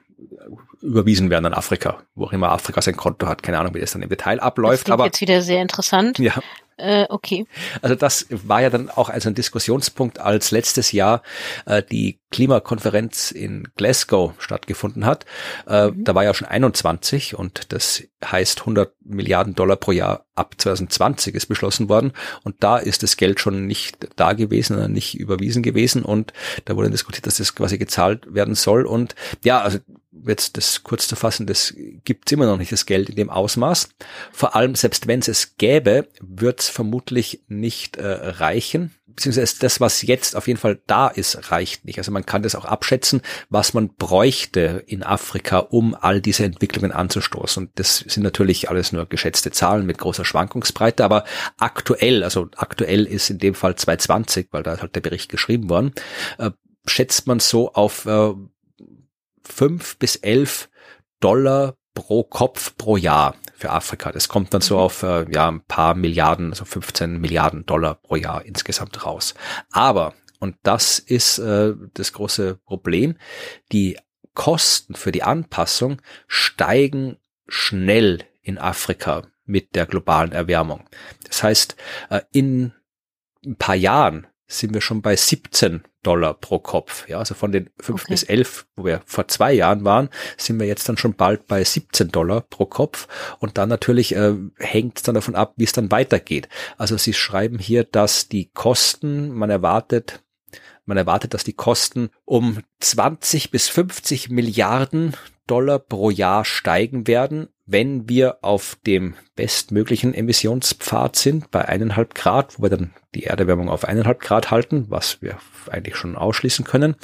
überwiesen werden an Afrika, wo auch immer Afrika sein Konto hat. Keine Ahnung, wie das dann im Detail abläuft. Das aber jetzt wieder sehr interessant. Ja. Äh, okay. Also das war ja dann auch also ein Diskussionspunkt, als letztes Jahr äh, die Klimakonferenz in Glasgow stattgefunden hat. Äh, mhm. Da war ja schon 21 und das heißt 100 Milliarden Dollar pro Jahr ab 2020 ist beschlossen worden und da ist das Geld schon nicht da gewesen, nicht überwiesen gewesen und da wurde diskutiert, dass das quasi gezahlt werden soll und ja, also jetzt das kurz zu fassen, das gibt immer noch nicht das Geld in dem Ausmaß. Vor allem, selbst wenn es es gäbe, wird es vermutlich nicht äh, reichen. Beziehungsweise das, was jetzt auf jeden Fall da ist, reicht nicht. Also man kann das auch abschätzen, was man bräuchte in Afrika, um all diese Entwicklungen anzustoßen. Und das sind natürlich alles nur geschätzte Zahlen mit großer Schwankungsbreite, aber aktuell, also aktuell ist in dem Fall 2020, weil da ist halt der Bericht geschrieben worden, äh, schätzt man so auf äh, fünf bis elf Dollar pro Kopf pro Jahr für Afrika. Das kommt dann so mhm. auf äh, ja ein paar Milliarden, also 15 Milliarden Dollar pro Jahr insgesamt raus. Aber und das ist äh, das große Problem. Die Kosten für die Anpassung steigen schnell in Afrika mit der globalen Erwärmung. Das heißt, äh, in ein paar Jahren sind wir schon bei 17 Dollar pro Kopf. Ja, also von den 5 okay. bis 11, wo wir vor zwei Jahren waren, sind wir jetzt dann schon bald bei 17 Dollar pro Kopf. Und dann natürlich äh, hängt es dann davon ab, wie es dann weitergeht. Also Sie schreiben hier, dass die Kosten, man erwartet, man erwartet, dass die Kosten um 20 bis 50 Milliarden Dollar pro Jahr steigen werden, wenn wir auf dem bestmöglichen Emissionspfad sind, bei eineinhalb Grad, wo wir dann die Erderwärmung auf eineinhalb Grad halten, was wir eigentlich schon ausschließen können,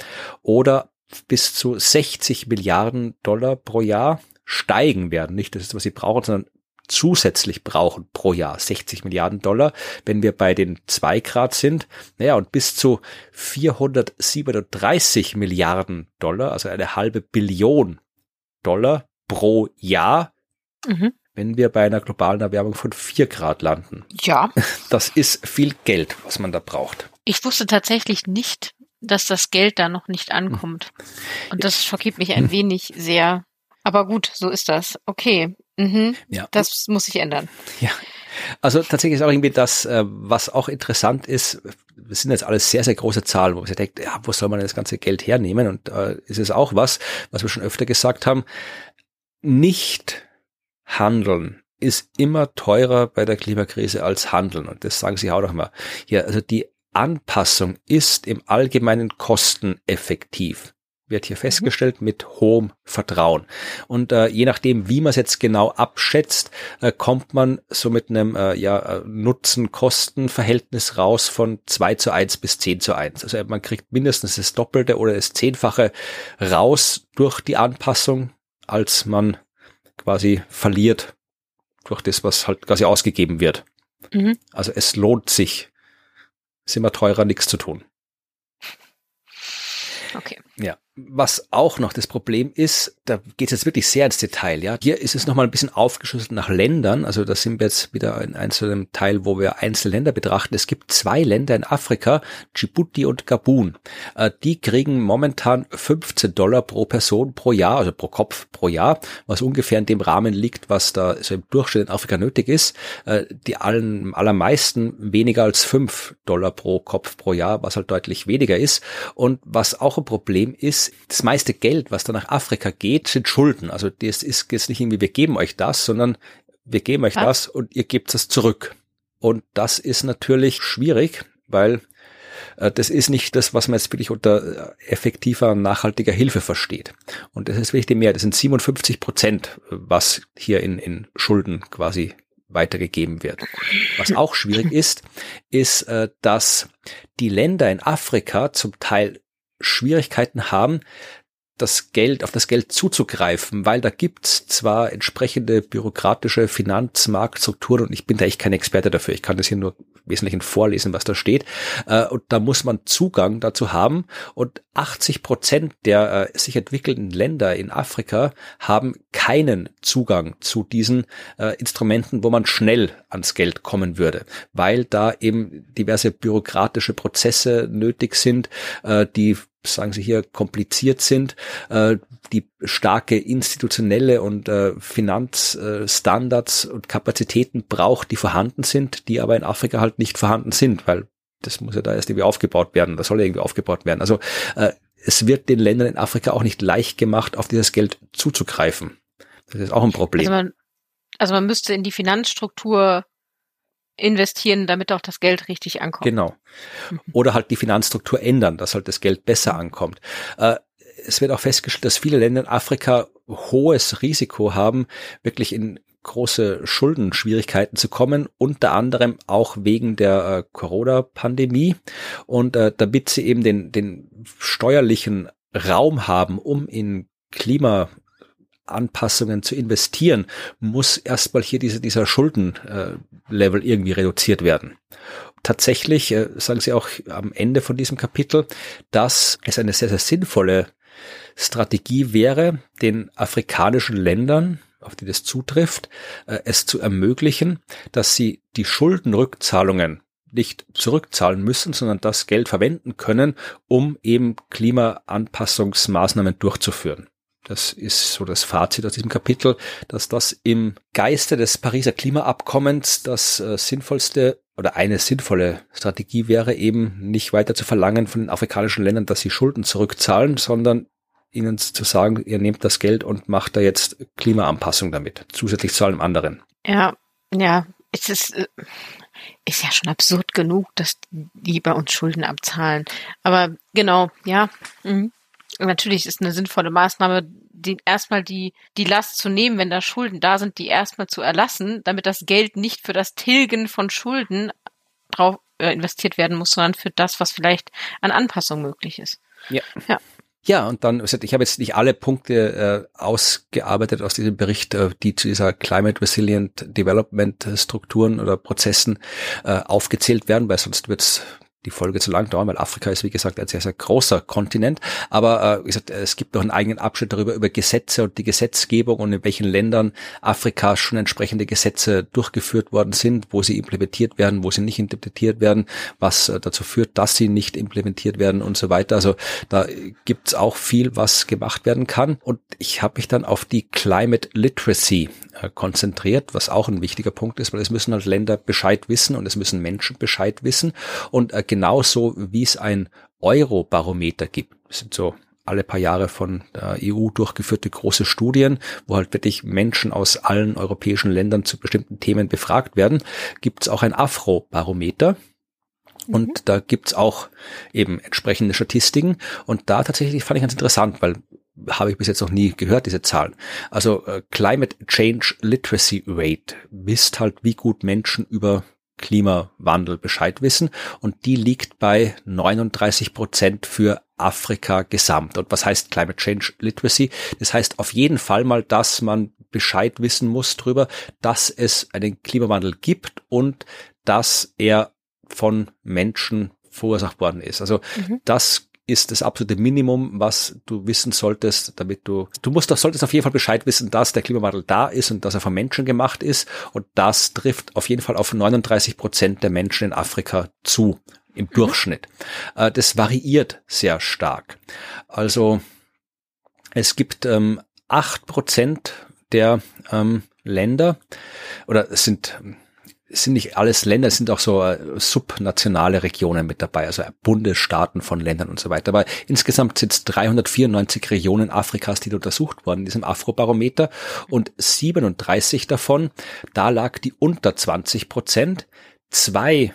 oder bis zu 60 Milliarden Dollar pro Jahr steigen werden. Nicht das ist, was sie brauchen, sondern zusätzlich brauchen pro Jahr 60 Milliarden Dollar, wenn wir bei den zwei Grad sind. Naja, und bis zu 437 Milliarden Dollar, also eine halbe Billion Dollar pro Jahr, mhm. wenn wir bei einer globalen Erwärmung von vier Grad landen. Ja. Das ist viel Geld, was man da braucht. Ich wusste tatsächlich nicht, dass das Geld da noch nicht ankommt. Und das schockiert mich ein wenig sehr. Aber gut, so ist das. Okay. Mhm. Ja. Das muss sich ändern. Ja. Also tatsächlich ist auch irgendwie das, äh, was auch interessant ist, das sind jetzt alles sehr, sehr große Zahlen, wo man sich denkt, ja, wo soll man das ganze Geld hernehmen? Und äh, ist es auch was, was wir schon öfter gesagt haben, nicht handeln ist immer teurer bei der Klimakrise als handeln. Und das sagen Sie auch noch mal. Ja, also die Anpassung ist im Allgemeinen kosteneffektiv wird hier mhm. festgestellt mit hohem Vertrauen. Und äh, je nachdem, wie man es jetzt genau abschätzt, äh, kommt man so mit einem äh, ja, äh, Nutzen-Kosten-Verhältnis raus von 2 zu 1 bis 10 zu 1. Also man kriegt mindestens das Doppelte oder das Zehnfache raus durch die Anpassung, als man quasi verliert durch das, was halt quasi ausgegeben wird. Mhm. Also es lohnt sich. ist immer teurer, nichts zu tun. Okay. Was auch noch das Problem ist, da geht es jetzt wirklich sehr ins Detail, ja. Hier ist es nochmal ein bisschen aufgeschlüsselt nach Ländern. Also da sind wir jetzt wieder in einem Teil, wo wir einzelne Länder betrachten. Es gibt zwei Länder in Afrika, Djibouti und Gabun. Äh, die kriegen momentan 15 Dollar pro Person pro Jahr, also pro Kopf pro Jahr, was ungefähr in dem Rahmen liegt, was da so im Durchschnitt in Afrika nötig ist. Äh, die allen, allermeisten weniger als 5 Dollar pro Kopf pro Jahr, was halt deutlich weniger ist. Und was auch ein Problem ist, das meiste Geld, was da nach Afrika geht, sind Schulden. Also das ist jetzt nicht irgendwie, wir geben euch das, sondern wir geben euch ja. das und ihr gebt es zurück. Und das ist natürlich schwierig, weil äh, das ist nicht das, was man jetzt wirklich unter äh, effektiver, nachhaltiger Hilfe versteht. Und das ist wirklich die Mehrheit. Das sind 57 Prozent, was hier in, in Schulden quasi weitergegeben wird. Was auch schwierig ist, ist, äh, dass die Länder in Afrika zum Teil Schwierigkeiten haben, das Geld, auf das Geld zuzugreifen, weil da gibt's zwar entsprechende bürokratische Finanzmarktstrukturen und ich bin da echt kein Experte dafür. Ich kann das hier nur Wesentlichen vorlesen, was da steht. Äh, und da muss man Zugang dazu haben. Und 80 Prozent der äh, sich entwickelnden Länder in Afrika haben keinen Zugang zu diesen äh, Instrumenten, wo man schnell ans Geld kommen würde, weil da eben diverse bürokratische Prozesse nötig sind, die sagen Sie hier, kompliziert sind, äh, die starke institutionelle und äh, Finanzstandards und Kapazitäten braucht, die vorhanden sind, die aber in Afrika halt nicht vorhanden sind, weil das muss ja da erst irgendwie aufgebaut werden, das soll ja irgendwie aufgebaut werden. Also äh, es wird den Ländern in Afrika auch nicht leicht gemacht, auf dieses Geld zuzugreifen. Das ist auch ein Problem. Also man, also man müsste in die Finanzstruktur investieren, damit auch das Geld richtig ankommt. Genau. Mhm. Oder halt die Finanzstruktur ändern, dass halt das Geld besser ankommt. Äh, es wird auch festgestellt, dass viele Länder in Afrika hohes Risiko haben, wirklich in große Schuldenschwierigkeiten zu kommen, unter anderem auch wegen der äh, Corona-Pandemie. Und äh, damit sie eben den, den steuerlichen Raum haben, um in Klima Anpassungen zu investieren, muss erstmal hier diese, dieser Schuldenlevel äh, irgendwie reduziert werden. Tatsächlich äh, sagen Sie auch am Ende von diesem Kapitel, dass es eine sehr, sehr sinnvolle Strategie wäre, den afrikanischen Ländern, auf die das zutrifft, äh, es zu ermöglichen, dass sie die Schuldenrückzahlungen nicht zurückzahlen müssen, sondern das Geld verwenden können, um eben Klimaanpassungsmaßnahmen durchzuführen das ist so das Fazit aus diesem Kapitel, dass das im Geiste des Pariser Klimaabkommens das äh, sinnvollste oder eine sinnvolle Strategie wäre, eben nicht weiter zu verlangen von den afrikanischen Ländern, dass sie Schulden zurückzahlen, sondern ihnen zu sagen, ihr nehmt das Geld und macht da jetzt Klimaanpassung damit, zusätzlich zu allem anderen. Ja, ja, es ist, äh, ist ja schon absurd genug, dass die bei uns Schulden abzahlen. Aber genau, ja. Mhm natürlich ist eine sinnvolle Maßnahme, die, erstmal die, die Last zu nehmen, wenn da Schulden da sind, die erstmal zu erlassen, damit das Geld nicht für das Tilgen von Schulden drauf äh, investiert werden muss, sondern für das, was vielleicht an Anpassung möglich ist. Ja. Ja. Ja, und dann, ich habe jetzt nicht alle Punkte äh, ausgearbeitet aus diesem Bericht, äh, die zu dieser Climate Resilient Development Strukturen oder Prozessen äh, aufgezählt werden, weil sonst wird's die Folge zu lang dauern, weil Afrika ist, wie gesagt, ein sehr, sehr großer Kontinent. Aber äh, wie gesagt, es gibt noch einen eigenen Abschnitt darüber, über Gesetze und die Gesetzgebung und in welchen Ländern Afrika schon entsprechende Gesetze durchgeführt worden sind, wo sie implementiert werden, wo sie nicht implementiert werden, was äh, dazu führt, dass sie nicht implementiert werden und so weiter. Also da gibt's auch viel, was gemacht werden kann. Und ich habe mich dann auf die Climate Literacy äh, konzentriert, was auch ein wichtiger Punkt ist, weil es müssen halt Länder Bescheid wissen und es müssen Menschen Bescheid wissen. Und äh, genauso wie es ein Euro-Barometer gibt. Das sind so alle paar Jahre von der EU durchgeführte große Studien, wo halt wirklich Menschen aus allen europäischen Ländern zu bestimmten Themen befragt werden, gibt es auch ein Afro-Barometer. Und mhm. da gibt's auch eben entsprechende Statistiken. Und da tatsächlich fand ich ganz interessant, weil habe ich bis jetzt noch nie gehört, diese Zahlen. Also äh, Climate Change Literacy Rate misst halt, wie gut Menschen über Klimawandel Bescheid wissen und die liegt bei 39 Prozent für Afrika gesamt. Und was heißt Climate Change Literacy? Das heißt auf jeden Fall mal, dass man Bescheid wissen muss darüber, dass es einen Klimawandel gibt und dass er von Menschen verursacht worden ist. Also mhm. das ist das absolute Minimum, was du wissen solltest, damit du, du musst doch, solltest auf jeden Fall Bescheid wissen, dass der Klimawandel da ist und dass er von Menschen gemacht ist. Und das trifft auf jeden Fall auf 39 Prozent der Menschen in Afrika zu im mhm. Durchschnitt. Äh, das variiert sehr stark. Also es gibt ähm, acht Prozent der ähm, Länder oder es sind es sind nicht alles Länder, es sind auch so äh, subnationale Regionen mit dabei, also Bundesstaaten von Ländern und so weiter. Aber insgesamt sind es 394 Regionen Afrikas, die untersucht wurden in diesem Afrobarometer und 37 davon, da lag die unter 20 Prozent. zwei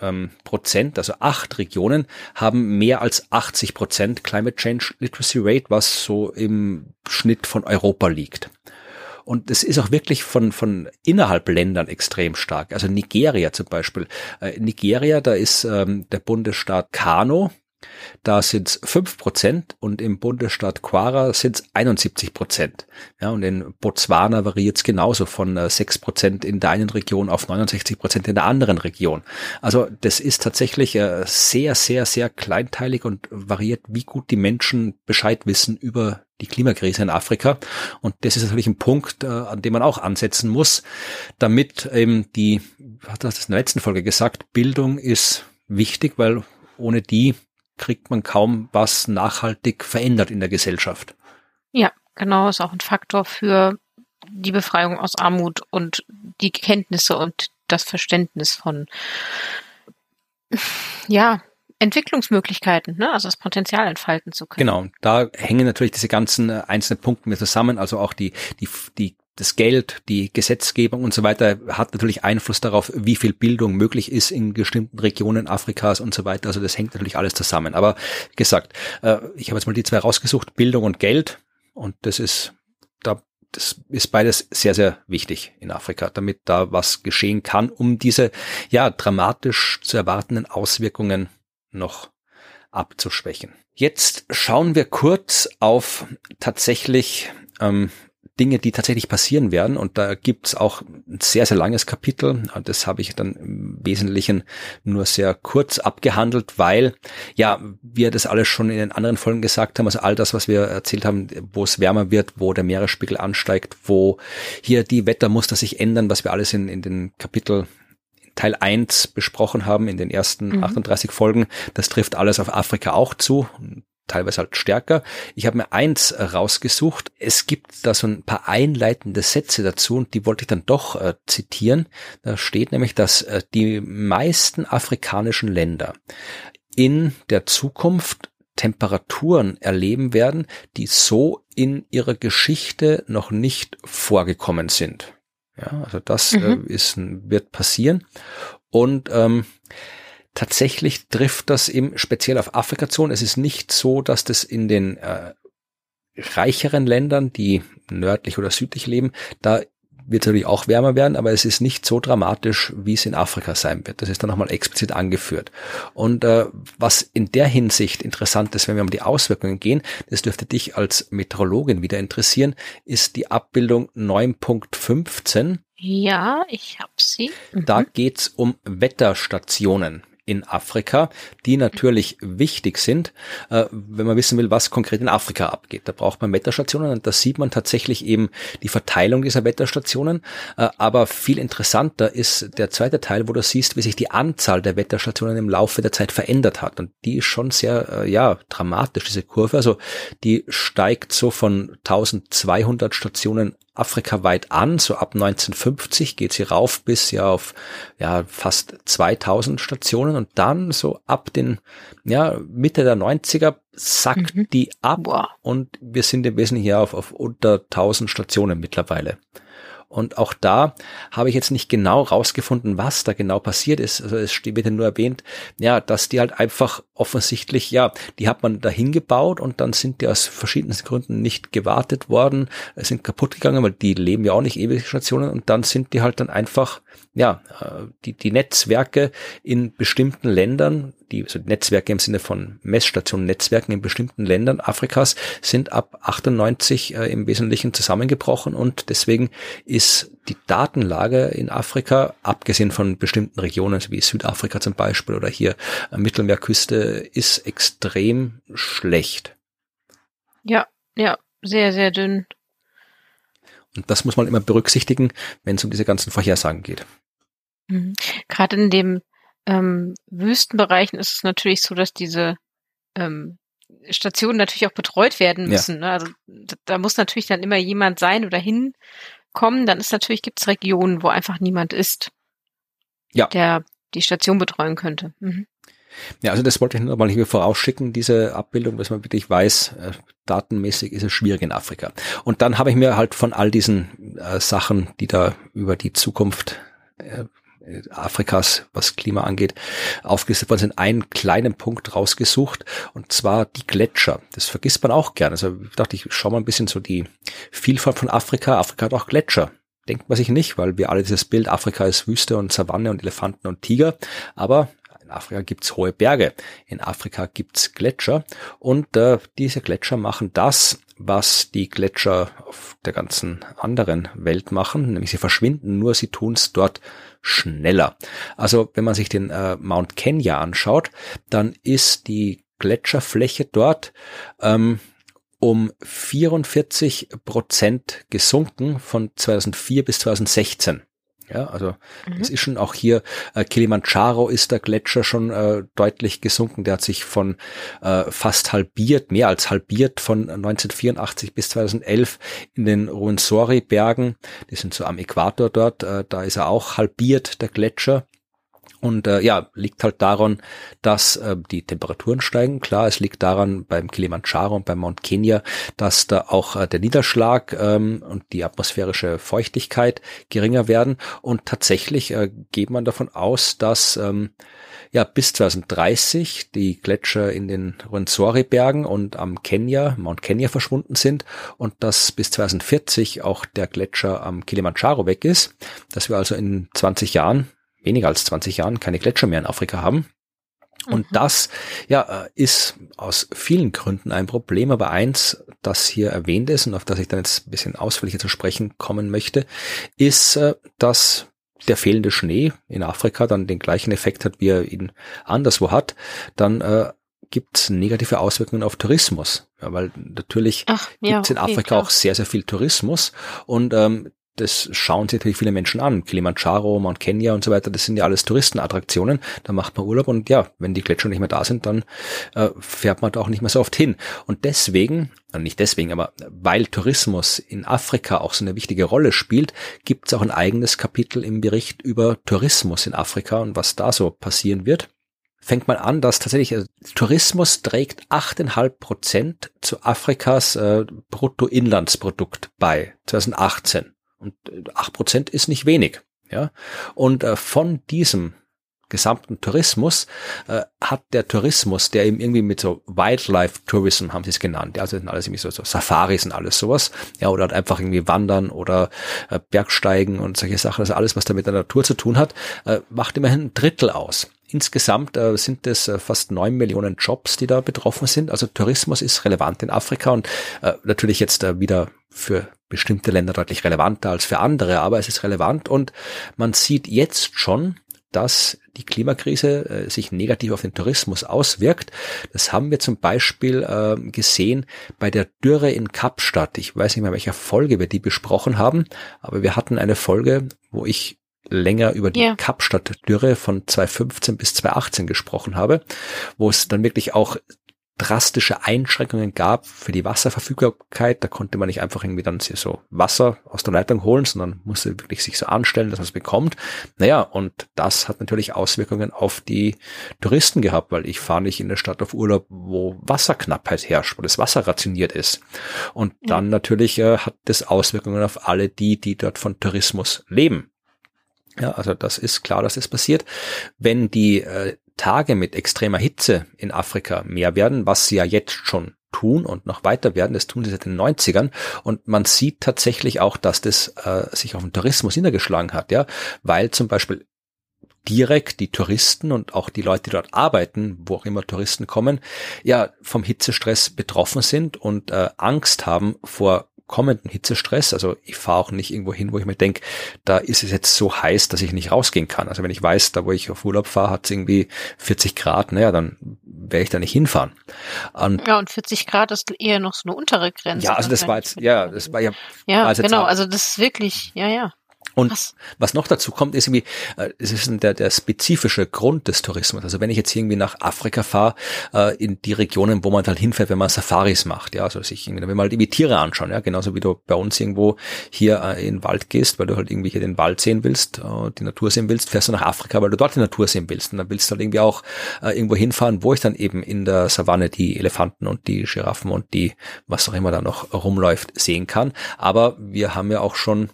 ähm, Prozent, also acht Regionen, haben mehr als 80 Prozent Climate Change Literacy Rate, was so im Schnitt von Europa liegt. Und es ist auch wirklich von, von innerhalb Ländern extrem stark. Also Nigeria zum Beispiel. Äh, Nigeria, da ist ähm, der Bundesstaat Kano, da sind es 5 Prozent und im Bundesstaat Quara sind es 71 Prozent. Ja, und in Botswana variiert es genauso von äh, 6 Prozent in der einen Region auf 69 Prozent in der anderen Region. Also das ist tatsächlich äh, sehr, sehr, sehr kleinteilig und variiert, wie gut die Menschen Bescheid wissen über die Klimakrise in Afrika. Und das ist natürlich ein Punkt, äh, an dem man auch ansetzen muss, damit eben die, hat das in der letzten Folge gesagt, Bildung ist wichtig, weil ohne die kriegt man kaum was nachhaltig verändert in der Gesellschaft. Ja, genau, ist auch ein Faktor für die Befreiung aus Armut und die Kenntnisse und das Verständnis von, ja, Entwicklungsmöglichkeiten, ne? also das Potenzial entfalten zu können. Genau, da hängen natürlich diese ganzen äh, einzelnen Punkte mit zusammen, also auch die, die, die das Geld, die Gesetzgebung und so weiter hat natürlich Einfluss darauf, wie viel Bildung möglich ist in bestimmten Regionen Afrikas und so weiter. Also das hängt natürlich alles zusammen. Aber wie gesagt, äh, ich habe jetzt mal die zwei rausgesucht, Bildung und Geld. Und das ist, da, das ist beides sehr, sehr wichtig in Afrika, damit da was geschehen kann, um diese, ja, dramatisch zu erwartenden Auswirkungen noch abzuschwächen. Jetzt schauen wir kurz auf tatsächlich ähm, Dinge, die tatsächlich passieren werden. Und da gibt's auch ein sehr, sehr langes Kapitel. Das habe ich dann im Wesentlichen nur sehr kurz abgehandelt, weil ja, wir das alles schon in den anderen Folgen gesagt haben, also all das, was wir erzählt haben, wo es wärmer wird, wo der Meeresspiegel ansteigt, wo hier die Wettermuster sich ändern, was wir alles in, in den Kapitel Teil 1 besprochen haben in den ersten mhm. 38 Folgen. Das trifft alles auf Afrika auch zu teilweise halt stärker. Ich habe mir eins rausgesucht. Es gibt da so ein paar einleitende Sätze dazu und die wollte ich dann doch äh, zitieren. Da steht nämlich, dass äh, die meisten afrikanischen Länder in der Zukunft Temperaturen erleben werden, die so in ihrer Geschichte noch nicht vorgekommen sind. Ja, also das mhm. äh, ist, wird passieren. Und ähm, Tatsächlich trifft das eben speziell auf Afrika zu. Und es ist nicht so, dass das in den äh, reicheren Ländern, die nördlich oder südlich leben, da wird es natürlich auch wärmer werden, aber es ist nicht so dramatisch, wie es in Afrika sein wird. Das ist dann nochmal explizit angeführt. Und äh, was in der Hinsicht interessant ist, wenn wir um die Auswirkungen gehen, das dürfte dich als Meteorologin wieder interessieren, ist die Abbildung 9.15. Ja, ich habe sie. Mhm. Da geht's um Wetterstationen in Afrika, die natürlich wichtig sind, äh, wenn man wissen will, was konkret in Afrika abgeht. Da braucht man Wetterstationen und da sieht man tatsächlich eben die Verteilung dieser Wetterstationen. Äh, aber viel interessanter ist der zweite Teil, wo du siehst, wie sich die Anzahl der Wetterstationen im Laufe der Zeit verändert hat. Und die ist schon sehr, äh, ja, dramatisch, diese Kurve. Also die steigt so von 1200 Stationen afrikaweit an. So ab 1950 geht sie rauf bis ja auf ja fast 2000 Stationen und dann so ab den ja Mitte der 90er sackt mhm. die ab Boah. und wir sind im Wesentlichen ja auf, auf unter 1000 Stationen mittlerweile. Und auch da habe ich jetzt nicht genau rausgefunden, was da genau passiert ist. Also es wird nur erwähnt, ja, dass die halt einfach offensichtlich, ja, die hat man dahin gebaut und dann sind die aus verschiedensten Gründen nicht gewartet worden, sind kaputt gegangen, weil die leben ja auch nicht ewig Stationen und dann sind die halt dann einfach ja, äh, die, die Netzwerke in bestimmten Ländern, die also Netzwerke im Sinne von Messstationen, Netzwerken in bestimmten Ländern Afrikas sind ab 98 äh, im Wesentlichen zusammengebrochen und deswegen ist die Datenlage in Afrika, abgesehen von bestimmten Regionen wie Südafrika zum Beispiel oder hier äh, Mittelmeerküste, ist extrem schlecht. Ja, ja, sehr, sehr dünn. Und das muss man immer berücksichtigen, wenn es um diese ganzen Vorhersagen geht. Mhm. Gerade in dem ähm, Wüstenbereichen ist es natürlich so, dass diese ähm, Stationen natürlich auch betreut werden müssen. Ja. Ne? Also da muss natürlich dann immer jemand sein oder hinkommen. Dann ist natürlich, gibt es Regionen, wo einfach niemand ist, ja. der die Station betreuen könnte. Mhm. Ja, also das wollte ich nur mal hier vorausschicken, diese Abbildung, dass man wirklich weiß, äh, datenmäßig ist es schwierig in Afrika. Und dann habe ich mir halt von all diesen äh, Sachen, die da über die Zukunft äh, Afrikas, was Klima angeht, aufgelistet worden sind, einen kleinen Punkt rausgesucht und zwar die Gletscher. Das vergisst man auch gerne. Also ich dachte, ich schau mal ein bisschen so die Vielfalt von Afrika. Afrika hat auch Gletscher. Denkt man sich nicht, weil wir alle dieses Bild, Afrika ist Wüste und Savanne und Elefanten und Tiger. Aber in Afrika gibt's hohe Berge, in Afrika gibt's Gletscher und äh, diese Gletscher machen das, was die Gletscher auf der ganzen anderen Welt machen, nämlich sie verschwinden, nur sie tun's dort schneller. Also wenn man sich den äh, Mount Kenya anschaut, dann ist die Gletscherfläche dort ähm, um 44 Prozent gesunken von 2004 bis 2016. Ja, also mhm. es ist schon auch hier, äh, Kilimanjaro ist der Gletscher schon äh, deutlich gesunken. Der hat sich von äh, fast halbiert, mehr als halbiert von 1984 bis 2011 in den Ruwenzori-Bergen. Die sind so am Äquator dort. Äh, da ist er auch halbiert, der Gletscher. Und äh, ja, liegt halt daran, dass äh, die Temperaturen steigen. Klar, es liegt daran beim Kilimanjaro und beim Mount Kenya, dass da auch äh, der Niederschlag ähm, und die atmosphärische Feuchtigkeit geringer werden. Und tatsächlich äh, geht man davon aus, dass ähm, ja bis 2030 die Gletscher in den Rwenzori-Bergen und am Kenya, Mount Kenya verschwunden sind und dass bis 2040 auch der Gletscher am Kilimanjaro weg ist, dass wir also in 20 Jahren weniger als 20 Jahren keine Gletscher mehr in Afrika haben. Und mhm. das, ja, äh, ist aus vielen Gründen ein Problem, aber eins, das hier erwähnt ist und auf das ich dann jetzt ein bisschen ausführlicher zu sprechen kommen möchte, ist, äh, dass der fehlende Schnee in Afrika dann den gleichen Effekt hat, wie er ihn anderswo hat, dann äh, gibt es negative Auswirkungen auf Tourismus. Ja, weil natürlich Ach, ja, gibt es in okay, Afrika klar. auch sehr, sehr viel Tourismus und ähm, das schauen sich natürlich viele Menschen an. Kilimanjaro, Mount Kenya und so weiter, das sind ja alles Touristenattraktionen. Da macht man Urlaub und ja, wenn die Gletscher nicht mehr da sind, dann äh, fährt man da auch nicht mehr so oft hin. Und deswegen, also nicht deswegen, aber weil Tourismus in Afrika auch so eine wichtige Rolle spielt, gibt es auch ein eigenes Kapitel im Bericht über Tourismus in Afrika und was da so passieren wird fängt man an, dass tatsächlich also Tourismus trägt 8,5 Prozent zu Afrikas äh, Bruttoinlandsprodukt bei 2018. Und acht Prozent ist nicht wenig. Ja, und äh, von diesem gesamten Tourismus äh, hat der Tourismus, der eben irgendwie mit so Wildlife Tourism haben sie es genannt, ja, also sind alles irgendwie so, so Safaris und alles sowas, ja, oder halt einfach irgendwie Wandern oder äh, Bergsteigen und solche Sachen, also alles, was da mit der Natur zu tun hat, äh, macht immerhin ein Drittel aus. Insgesamt äh, sind es äh, fast neun Millionen Jobs, die da betroffen sind. Also Tourismus ist relevant in Afrika und äh, natürlich jetzt äh, wieder für bestimmte Länder deutlich relevanter als für andere, aber es ist relevant und man sieht jetzt schon, dass die Klimakrise äh, sich negativ auf den Tourismus auswirkt. Das haben wir zum Beispiel äh, gesehen bei der Dürre in Kapstadt. Ich weiß nicht mehr, welcher Folge wir die besprochen haben, aber wir hatten eine Folge, wo ich länger über die yeah. Kapstadt-Dürre von 2015 bis 2018 gesprochen habe, wo es dann wirklich auch drastische Einschränkungen gab für die Wasserverfügbarkeit. Da konnte man nicht einfach irgendwie dann so Wasser aus der Leitung holen, sondern musste wirklich sich so anstellen, dass man es bekommt. Naja, und das hat natürlich Auswirkungen auf die Touristen gehabt, weil ich fahre nicht in der Stadt auf Urlaub, wo Wasserknappheit herrscht, wo das Wasser rationiert ist. Und dann ja. natürlich äh, hat das Auswirkungen auf alle die, die dort von Tourismus leben. Ja, also das ist klar, dass das passiert. Wenn die äh, Tage mit extremer Hitze in Afrika mehr werden, was sie ja jetzt schon tun und noch weiter werden. Das tun sie seit den 90ern. Und man sieht tatsächlich auch, dass das äh, sich auf den Tourismus niedergeschlagen hat, ja, weil zum Beispiel direkt die Touristen und auch die Leute, die dort arbeiten, wo auch immer Touristen kommen, ja, vom Hitzestress betroffen sind und äh, Angst haben vor kommenden Hitzestress. Also ich fahre auch nicht irgendwo hin, wo ich mir denke, da ist es jetzt so heiß, dass ich nicht rausgehen kann. Also wenn ich weiß, da wo ich auf Urlaub fahre, hat es irgendwie 40 Grad, naja, dann werde ich da nicht hinfahren. Und ja, und 40 Grad ist eher noch so eine untere Grenze. Ja, also das war jetzt, ja, das war ja. Ja, genau, also das ist wirklich, ja, ja. Und was? was noch dazu kommt, ist irgendwie, äh, es ist der, der spezifische Grund des Tourismus. Also wenn ich jetzt irgendwie nach Afrika fahre, äh, in die Regionen, wo man halt hinfährt, wenn man Safaris macht, ja, also sich irgendwie, wenn man halt irgendwie Tiere anschauen, ja, genauso wie du bei uns irgendwo hier äh, in den Wald gehst, weil du halt irgendwie hier den Wald sehen willst, äh, die Natur sehen willst, fährst du nach Afrika, weil du dort die Natur sehen willst. Und dann willst du halt irgendwie auch äh, irgendwo hinfahren, wo ich dann eben in der Savanne die Elefanten und die Giraffen und die, was auch immer da noch rumläuft, sehen kann. Aber wir haben ja auch schon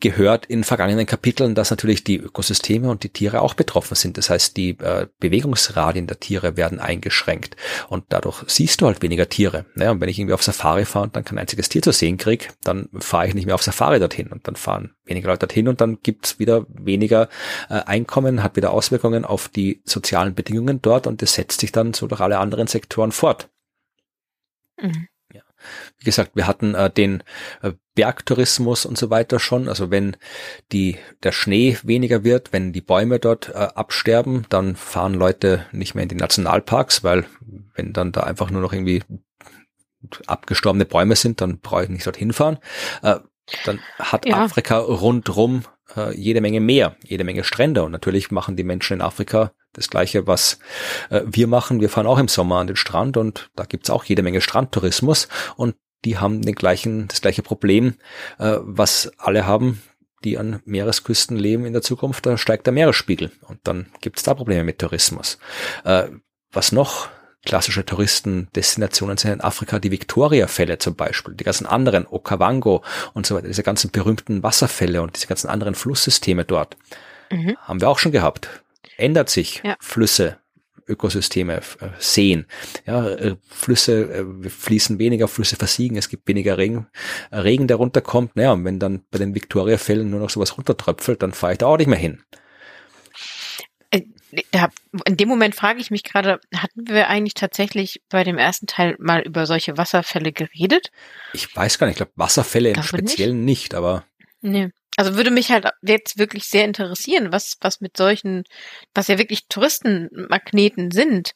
gehört in vergangenen Kapiteln, dass natürlich die Ökosysteme und die Tiere auch betroffen sind. Das heißt, die äh, Bewegungsradien der Tiere werden eingeschränkt und dadurch siehst du halt weniger Tiere. Naja, und wenn ich irgendwie auf Safari fahre und dann kein einziges Tier zu sehen krieg, dann fahre ich nicht mehr auf Safari dorthin und dann fahren weniger Leute dorthin und dann gibt's wieder weniger äh, Einkommen, hat wieder Auswirkungen auf die sozialen Bedingungen dort und das setzt sich dann so durch alle anderen Sektoren fort. Mhm. Wie gesagt, wir hatten äh, den äh, Bergtourismus und so weiter schon. Also wenn die, der Schnee weniger wird, wenn die Bäume dort äh, absterben, dann fahren Leute nicht mehr in die Nationalparks, weil wenn dann da einfach nur noch irgendwie abgestorbene Bäume sind, dann brauche ich nicht dorthin fahren. Äh, dann hat ja. Afrika rundrum äh, jede Menge Meer, jede Menge Strände und natürlich machen die Menschen in Afrika das gleiche, was äh, wir machen. Wir fahren auch im Sommer an den Strand und da gibt's auch jede Menge Strandtourismus und die haben den gleichen, das gleiche Problem, äh, was alle haben, die an Meeresküsten leben in der Zukunft, da steigt der Meeresspiegel und dann gibt's da Probleme mit Tourismus. Äh, was noch? Klassische Touristendestinationen sind in Afrika die Victoria-Fälle zum Beispiel, die ganzen anderen, Okavango und so weiter, diese ganzen berühmten Wasserfälle und diese ganzen anderen Flusssysteme dort. Mhm. Haben wir auch schon gehabt ändert sich ja. Flüsse, Ökosysteme, äh, Seen. Ja, äh, Flüsse äh, fließen weniger, Flüsse versiegen, es gibt weniger Regen, Regen, der runterkommt. Naja, und wenn dann bei den Victoria-Fällen nur noch sowas runtertröpfelt, dann fahre ich da auch nicht mehr hin. In dem Moment frage ich mich gerade, hatten wir eigentlich tatsächlich bei dem ersten Teil mal über solche Wasserfälle geredet? Ich weiß gar nicht, ich glaube Wasserfälle im Speziellen nicht. nicht, aber. Nee. Also würde mich halt jetzt wirklich sehr interessieren, was, was mit solchen, was ja wirklich Touristenmagneten sind,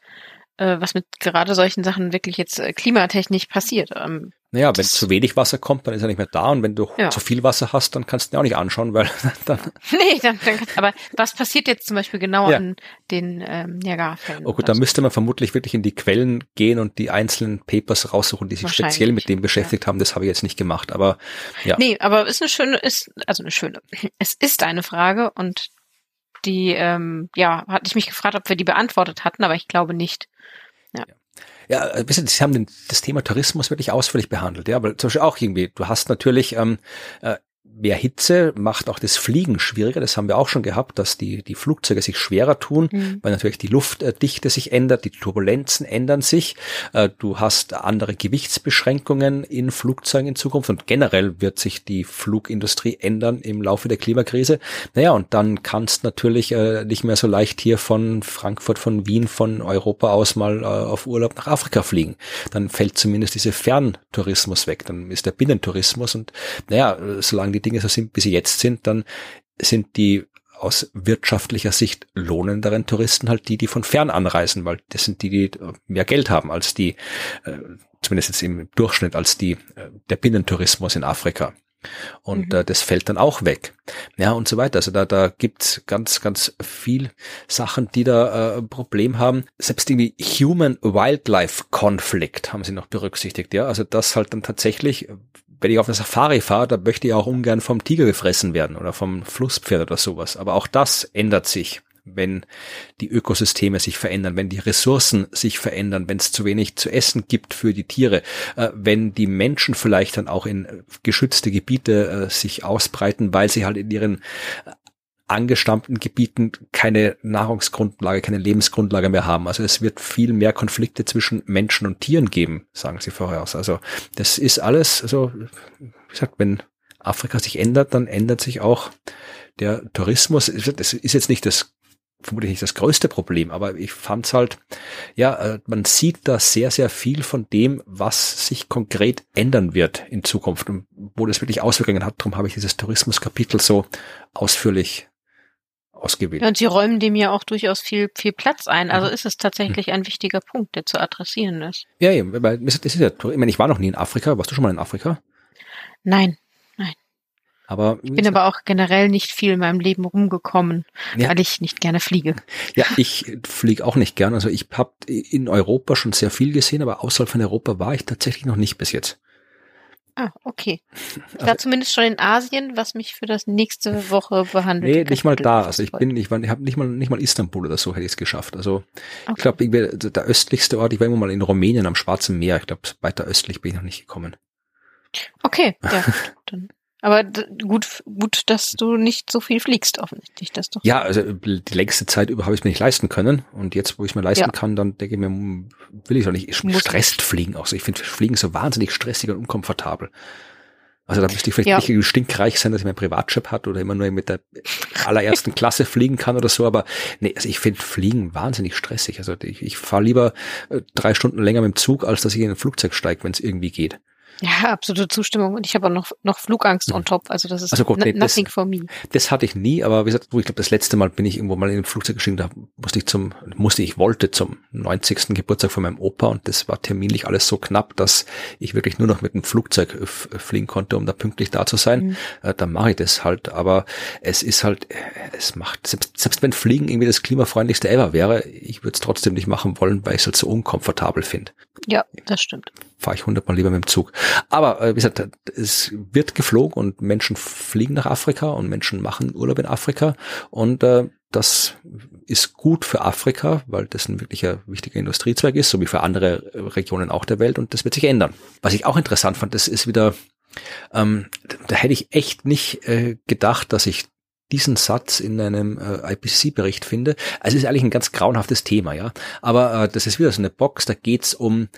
was mit gerade solchen Sachen wirklich jetzt äh, klimatechnisch passiert. Ähm, naja, wenn zu wenig Wasser kommt, dann ist er nicht mehr da und wenn du ja. zu viel Wasser hast, dann kannst du ihn auch nicht anschauen, weil dann. nee, dann, dann aber was passiert jetzt zum Beispiel genau ja. an den ähm, Niagara-Fällen? Oh gut, da müsste man vermutlich wirklich in die Quellen gehen und die einzelnen Papers raussuchen, die sich speziell mit dem beschäftigt ja. haben. Das habe ich jetzt nicht gemacht, aber ja. Nee, aber ist eine schöne, ist, also eine schöne. Es ist eine Frage und die, ähm, ja, hatte ich mich gefragt, ob wir die beantwortet hatten, aber ich glaube nicht. Ja. Ja, äh, wissen Sie haben den, das Thema Tourismus wirklich ausführlich behandelt, ja, aber zum Beispiel auch irgendwie, du hast natürlich ähm, äh, mehr Hitze macht auch das Fliegen schwieriger. Das haben wir auch schon gehabt, dass die, die Flugzeuge sich schwerer tun, mhm. weil natürlich die Luftdichte sich ändert, die Turbulenzen ändern sich. Äh, du hast andere Gewichtsbeschränkungen in Flugzeugen in Zukunft und generell wird sich die Flugindustrie ändern im Laufe der Klimakrise. Naja, und dann kannst natürlich äh, nicht mehr so leicht hier von Frankfurt, von Wien, von Europa aus mal äh, auf Urlaub nach Afrika fliegen. Dann fällt zumindest diese Ferntourismus weg. Dann ist der Binnentourismus und naja, solange die Dinge so sind, wie sie jetzt sind, dann sind die aus wirtschaftlicher Sicht lohnenderen Touristen halt die, die von fern anreisen, weil das sind die, die mehr Geld haben als die, äh, zumindest jetzt im Durchschnitt, als die, äh, der Binnentourismus in Afrika. Und mhm. äh, das fällt dann auch weg. Ja, und so weiter. Also da, da gibt's ganz, ganz viel Sachen, die da äh, Problem haben. Selbst irgendwie Human-Wildlife-Konflikt haben sie noch berücksichtigt. Ja, also das halt dann tatsächlich, wenn ich auf eine Safari fahre, da möchte ich auch ungern vom Tiger gefressen werden oder vom Flusspferd oder sowas. Aber auch das ändert sich, wenn die Ökosysteme sich verändern, wenn die Ressourcen sich verändern, wenn es zu wenig zu essen gibt für die Tiere, äh, wenn die Menschen vielleicht dann auch in geschützte Gebiete äh, sich ausbreiten, weil sie halt in ihren angestammten Gebieten keine Nahrungsgrundlage, keine Lebensgrundlage mehr haben. Also es wird viel mehr Konflikte zwischen Menschen und Tieren geben, sagen sie voraus. Also das ist alles, also wie gesagt, wenn Afrika sich ändert, dann ändert sich auch der Tourismus. Das ist jetzt nicht das vermutlich nicht das größte Problem, aber ich fand's halt, ja, äh, man sieht da sehr, sehr viel von dem, was sich konkret ändern wird in Zukunft und wo das wirklich Auswirkungen hat. Darum habe ich dieses Tourismuskapitel so ausführlich ausgewählt. Ja, und Sie räumen dem ja auch durchaus viel, viel Platz ein. Also mhm. ist es tatsächlich ein wichtiger Punkt, der zu adressieren ist. Ja, ja, weil das ist ja, ich meine, ich war noch nie in Afrika. Warst du schon mal in Afrika? Nein, nein. Aber ich bin aber auch generell nicht viel in meinem Leben rumgekommen, ja. weil ich nicht gerne fliege. Ja, ich fliege auch nicht gern. Also ich habe in Europa schon sehr viel gesehen, aber außerhalb von Europa war ich tatsächlich noch nicht bis jetzt. Ah, okay. Ich war also, zumindest schon in Asien, was mich für das nächste Woche behandelt. Nee, nicht mal da. Also ich bin, ich war, ich habe nicht mal, nicht mal Istanbul oder so hätte ich es geschafft. Also okay. ich glaube, der östlichste Ort, ich war immer mal in Rumänien am Schwarzen Meer. Ich glaube, weiter östlich bin ich noch nicht gekommen. Okay, ja, dann Aber gut, gut, dass du nicht so viel fliegst, offensichtlich. Das doch ja, also die längste Zeit über habe ich es mir nicht leisten können. Und jetzt, wo ich es mir leisten ja. kann, dann denke ich mir, hm, will ich doch nicht stresst fliegen. Auch so. Ich finde Fliegen so wahnsinnig stressig und unkomfortabel. Also da müsste ich vielleicht ja. nicht stinkreich sein, dass ich meinen Privatjet hat oder immer nur mit der allerersten Klasse fliegen kann oder so. Aber nee, also ich finde Fliegen wahnsinnig stressig. Also ich, ich fahre lieber äh, drei Stunden länger mit dem Zug, als dass ich in ein Flugzeug steige, wenn es irgendwie geht. Ja, absolute Zustimmung. Und ich habe auch noch, noch Flugangst on top. Also das ist also gut, nee, nothing das, for me. Das hatte ich nie, aber wie gesagt, ich glaube, das letzte Mal bin ich irgendwo mal in einem Flugzeug gestiegen, da musste ich zum, musste ich wollte zum 90. Geburtstag von meinem Opa und das war terminlich alles so knapp, dass ich wirklich nur noch mit dem Flugzeug fliegen konnte, um da pünktlich da zu sein. Mhm. Äh, dann mache ich das halt. Aber es ist halt, es macht, selbst, selbst wenn Fliegen irgendwie das klimafreundlichste ever wäre, ich würde es trotzdem nicht machen wollen, weil ich es halt so unkomfortabel finde. Ja, das stimmt. Fahre ich hundertmal lieber mit dem Zug. Aber äh, wie gesagt, es wird geflogen und Menschen fliegen nach Afrika und Menschen machen Urlaub in Afrika und äh, das ist gut für Afrika, weil das ein wirklicher wichtiger Industriezweig ist, so wie für andere Regionen auch der Welt und das wird sich ändern. Was ich auch interessant fand, das ist wieder, ähm, da hätte ich echt nicht äh, gedacht, dass ich diesen Satz in einem äh, IPCC-Bericht finde. Also es ist eigentlich ein ganz grauenhaftes Thema, ja. Aber äh, das ist wieder so eine Box, da geht's um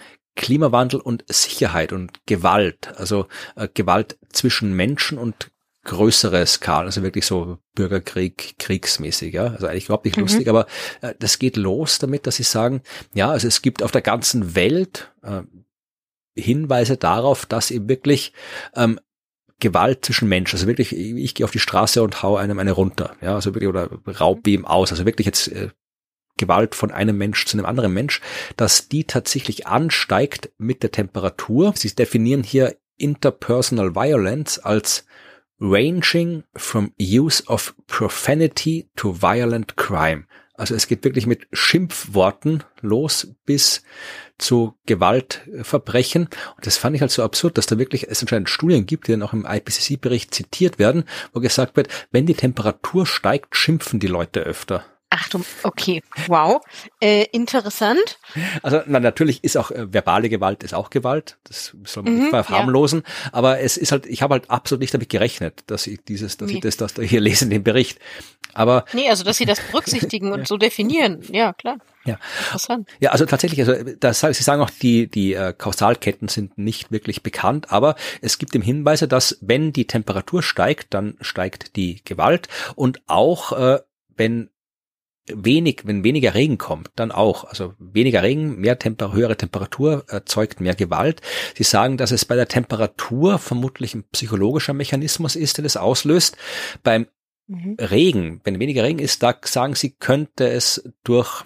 Klimawandel und Sicherheit und Gewalt. Also äh, Gewalt zwischen Menschen und größere Skala, also wirklich so Bürgerkrieg, kriegsmäßig, ja. Also eigentlich überhaupt nicht mhm. lustig, aber äh, das geht los damit, dass sie sagen, ja, also es gibt auf der ganzen Welt äh, Hinweise darauf, dass eben wirklich ähm, Gewalt zwischen Menschen, also wirklich, ich, ich gehe auf die Straße und hau einem eine runter, ja, also wirklich, oder raub ihm aus, also wirklich jetzt äh, Gewalt von einem Mensch zu einem anderen Mensch, dass die tatsächlich ansteigt mit der Temperatur. Sie definieren hier Interpersonal Violence als ranging from use of profanity to violent crime. Also es geht wirklich mit Schimpfworten los bis zu Gewaltverbrechen. Und das fand ich halt so absurd, dass da wirklich es anscheinend Studien gibt, die dann auch im IPCC-Bericht zitiert werden, wo gesagt wird, wenn die Temperatur steigt, schimpfen die Leute öfter. Achtung, okay, wow, äh, interessant. Also na, natürlich ist auch äh, verbale Gewalt ist auch Gewalt, das soll man mhm, nicht verharmlosen, ja. aber es ist halt, ich habe halt absolut nicht damit gerechnet, dass ich dieses, dass Wie? ich das, das da hier lese in dem Bericht. Aber nee, also dass sie das berücksichtigen und so definieren, ja klar. Ja. Interessant. Ja, also tatsächlich, also das, Sie sagen auch, die, die äh, Kausalketten sind nicht wirklich bekannt, aber es gibt im Hinweise, dass wenn die Temperatur steigt, dann steigt die Gewalt und auch äh, wenn wenig, wenn weniger Regen kommt, dann auch. Also weniger Regen, mehr Temper höhere Temperatur erzeugt mehr Gewalt. Sie sagen, dass es bei der Temperatur vermutlich ein psychologischer Mechanismus ist, der das auslöst. Beim mhm. Regen, wenn weniger Regen ist, da sagen sie, könnte es durch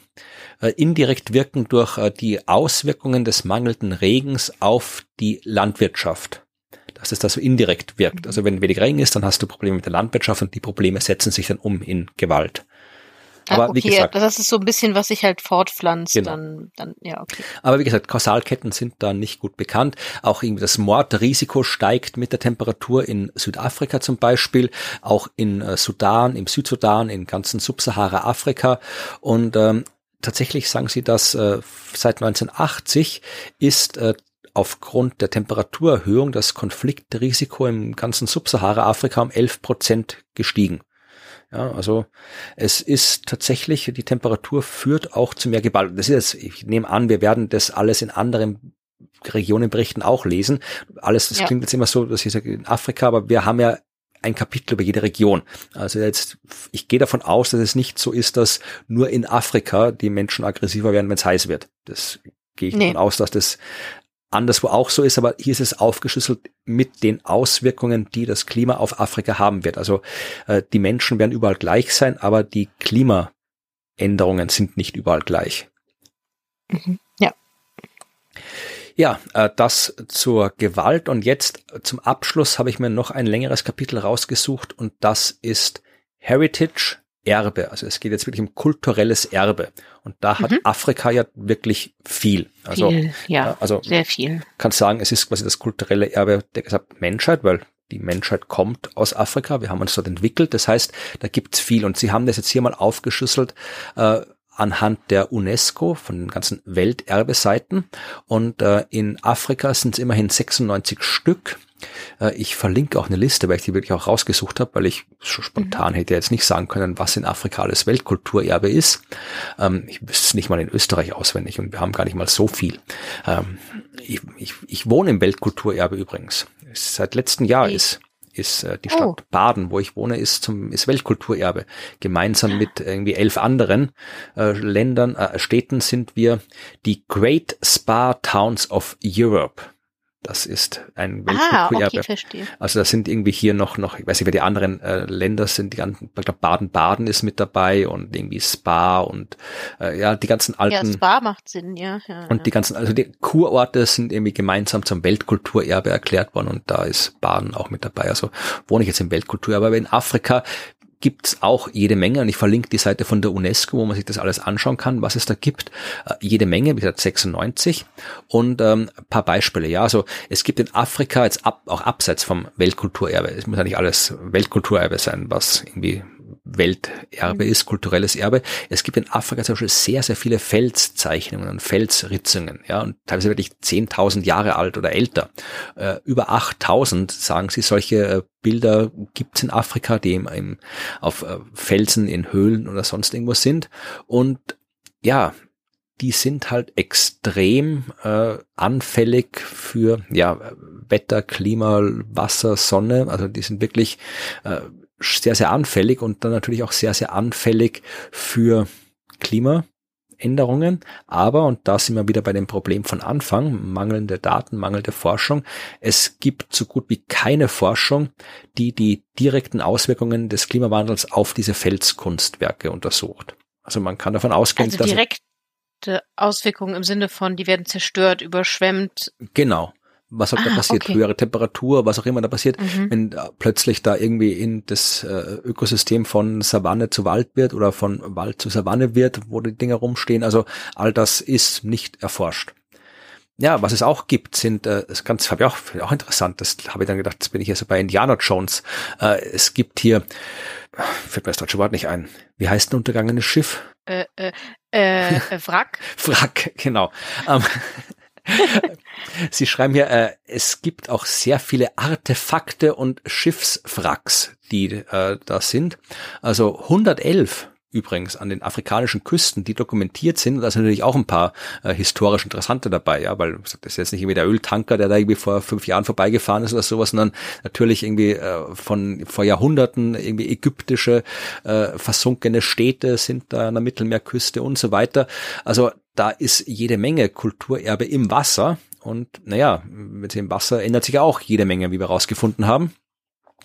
äh, indirekt wirken durch äh, die Auswirkungen des mangelnden Regens auf die Landwirtschaft dass es da so indirekt wirkt. Mhm. Also wenn weniger Regen ist, dann hast du Probleme mit der Landwirtschaft und die Probleme setzen sich dann um in Gewalt. Aber ah, okay, wie gesagt, das ist so ein bisschen, was sich halt fortpflanzt, genau. dann, dann, ja, okay. Aber wie gesagt, Kausalketten sind da nicht gut bekannt. Auch irgendwie das Mordrisiko steigt mit der Temperatur in Südafrika zum Beispiel, auch in äh, Sudan, im Südsudan, in ganzen Subsahara-Afrika. Und ähm, tatsächlich sagen sie, dass äh, seit 1980 ist äh, aufgrund der Temperaturerhöhung das Konfliktrisiko im ganzen Subsahara-Afrika um 11 Prozent gestiegen. Ja, also es ist tatsächlich, die Temperatur führt auch zu mehr Gewalt. Das ist, ich nehme an, wir werden das alles in anderen Regionenberichten auch lesen. Alles, das ja. klingt jetzt immer so, dass ich sage, in Afrika, aber wir haben ja ein Kapitel über jede Region. Also jetzt, ich gehe davon aus, dass es nicht so ist, dass nur in Afrika die Menschen aggressiver werden, wenn es heiß wird. Das gehe ich nee. davon aus, dass das anderswo auch so ist, aber hier ist es aufgeschlüsselt mit den Auswirkungen, die das Klima auf Afrika haben wird. Also äh, die Menschen werden überall gleich sein, aber die Klimaänderungen sind nicht überall gleich. Mhm. Ja. Ja, äh, das zur Gewalt und jetzt zum Abschluss habe ich mir noch ein längeres Kapitel rausgesucht und das ist Heritage Erbe. Also es geht jetzt wirklich um kulturelles Erbe. Und da hat mhm. Afrika ja wirklich viel. Also, viel, ja, also sehr viel. Kannst sagen, es ist quasi das kulturelle Erbe der gesamten Menschheit, weil die Menschheit kommt aus Afrika. Wir haben uns dort entwickelt. Das heißt, da gibt's viel. Und Sie haben das jetzt hier mal aufgeschlüsselt äh, anhand der UNESCO von den ganzen Welterbeseiten. Und äh, in Afrika sind es immerhin 96 Stück. Äh, ich verlinke auch eine Liste, weil ich die wirklich auch rausgesucht habe, weil ich spontan mhm. hätte jetzt nicht sagen können, was in Afrika alles Weltkulturerbe ist. Ähm, ich wüsste es nicht mal in Österreich auswendig und wir haben gar nicht mal so viel. Ähm, ich, ich, ich wohne im Weltkulturerbe übrigens. Seit letztem Jahr ist ist äh, die Stadt oh. Baden, wo ich wohne, ist zum ist Weltkulturerbe. Gemeinsam mit irgendwie elf anderen äh, Ländern, äh, Städten sind wir die Great Spa Towns of Europe. Das ist ein Weltkulturerbe. Ah, okay, verstehe. Also das sind irgendwie hier noch, noch, ich weiß nicht, wer die anderen äh, Länder sind, die ganzen, ich glaube Baden-Baden ist mit dabei und irgendwie Spa und äh, ja, die ganzen alten. Ja, Spa macht Sinn, ja. ja und ja. die ganzen, also die Kurorte sind irgendwie gemeinsam zum Weltkulturerbe erklärt worden und da ist Baden auch mit dabei. Also wohne ich jetzt im Weltkulturerbe. Aber in Afrika gibt's auch jede Menge und ich verlinke die Seite von der UNESCO, wo man sich das alles anschauen kann, was es da gibt. Äh, jede Menge, wie gesagt 96 und ähm, paar Beispiele. Ja, also es gibt in Afrika jetzt ab, auch abseits vom Weltkulturerbe, es muss ja nicht alles Weltkulturerbe sein, was irgendwie Welterbe mhm. ist, kulturelles Erbe. Es gibt in Afrika zum Beispiel sehr, sehr viele Felszeichnungen und Felsritzungen, ja, und teilweise wirklich 10.000 Jahre alt oder älter. Äh, über 8.000, sagen sie, solche äh, Bilder gibt's in Afrika, die eben, eben auf äh, Felsen in Höhlen oder sonst irgendwo sind. Und ja, die sind halt extrem äh, anfällig für ja, Wetter, Klima, Wasser, Sonne. Also die sind wirklich äh, sehr, sehr anfällig und dann natürlich auch sehr, sehr anfällig für Klimaänderungen. Aber, und da sind wir wieder bei dem Problem von Anfang, mangelnde Daten, mangelnde Forschung. Es gibt so gut wie keine Forschung, die die direkten Auswirkungen des Klimawandels auf diese Felskunstwerke untersucht. Also man kann davon ausgehen, also direkte Auswirkungen im Sinne von, die werden zerstört, überschwemmt. Genau was auch ah, da passiert, okay. höhere Temperatur, was auch immer da passiert, mhm. wenn da plötzlich da irgendwie in das äh, Ökosystem von Savanne zu Wald wird oder von Wald zu Savanne wird, wo die Dinger rumstehen. Also all das ist nicht erforscht. Ja, was es auch gibt, sind, äh, das ganz, habe ich auch, auch interessant, das habe ich dann gedacht, das bin ich so bei Indiana Jones. Äh, es gibt hier, fällt mir das deutsche Wort nicht ein, wie heißt ein untergangenes Schiff? Äh, äh, äh, Wrack. Wrack, genau. Ähm, Sie schreiben hier, äh, es gibt auch sehr viele Artefakte und Schiffswracks, die äh, da sind. Also 111 übrigens an den afrikanischen Küsten, die dokumentiert sind. Und da sind natürlich auch ein paar äh, historisch interessante dabei, ja, weil das ist jetzt nicht irgendwie der Öltanker, der da irgendwie vor fünf Jahren vorbeigefahren ist oder sowas, sondern natürlich irgendwie äh, von vor Jahrhunderten irgendwie ägyptische äh, versunkene Städte sind da an der Mittelmeerküste und so weiter. Also da ist jede Menge Kulturerbe im Wasser. Und naja, mit dem Wasser ändert sich auch jede Menge, wie wir rausgefunden haben.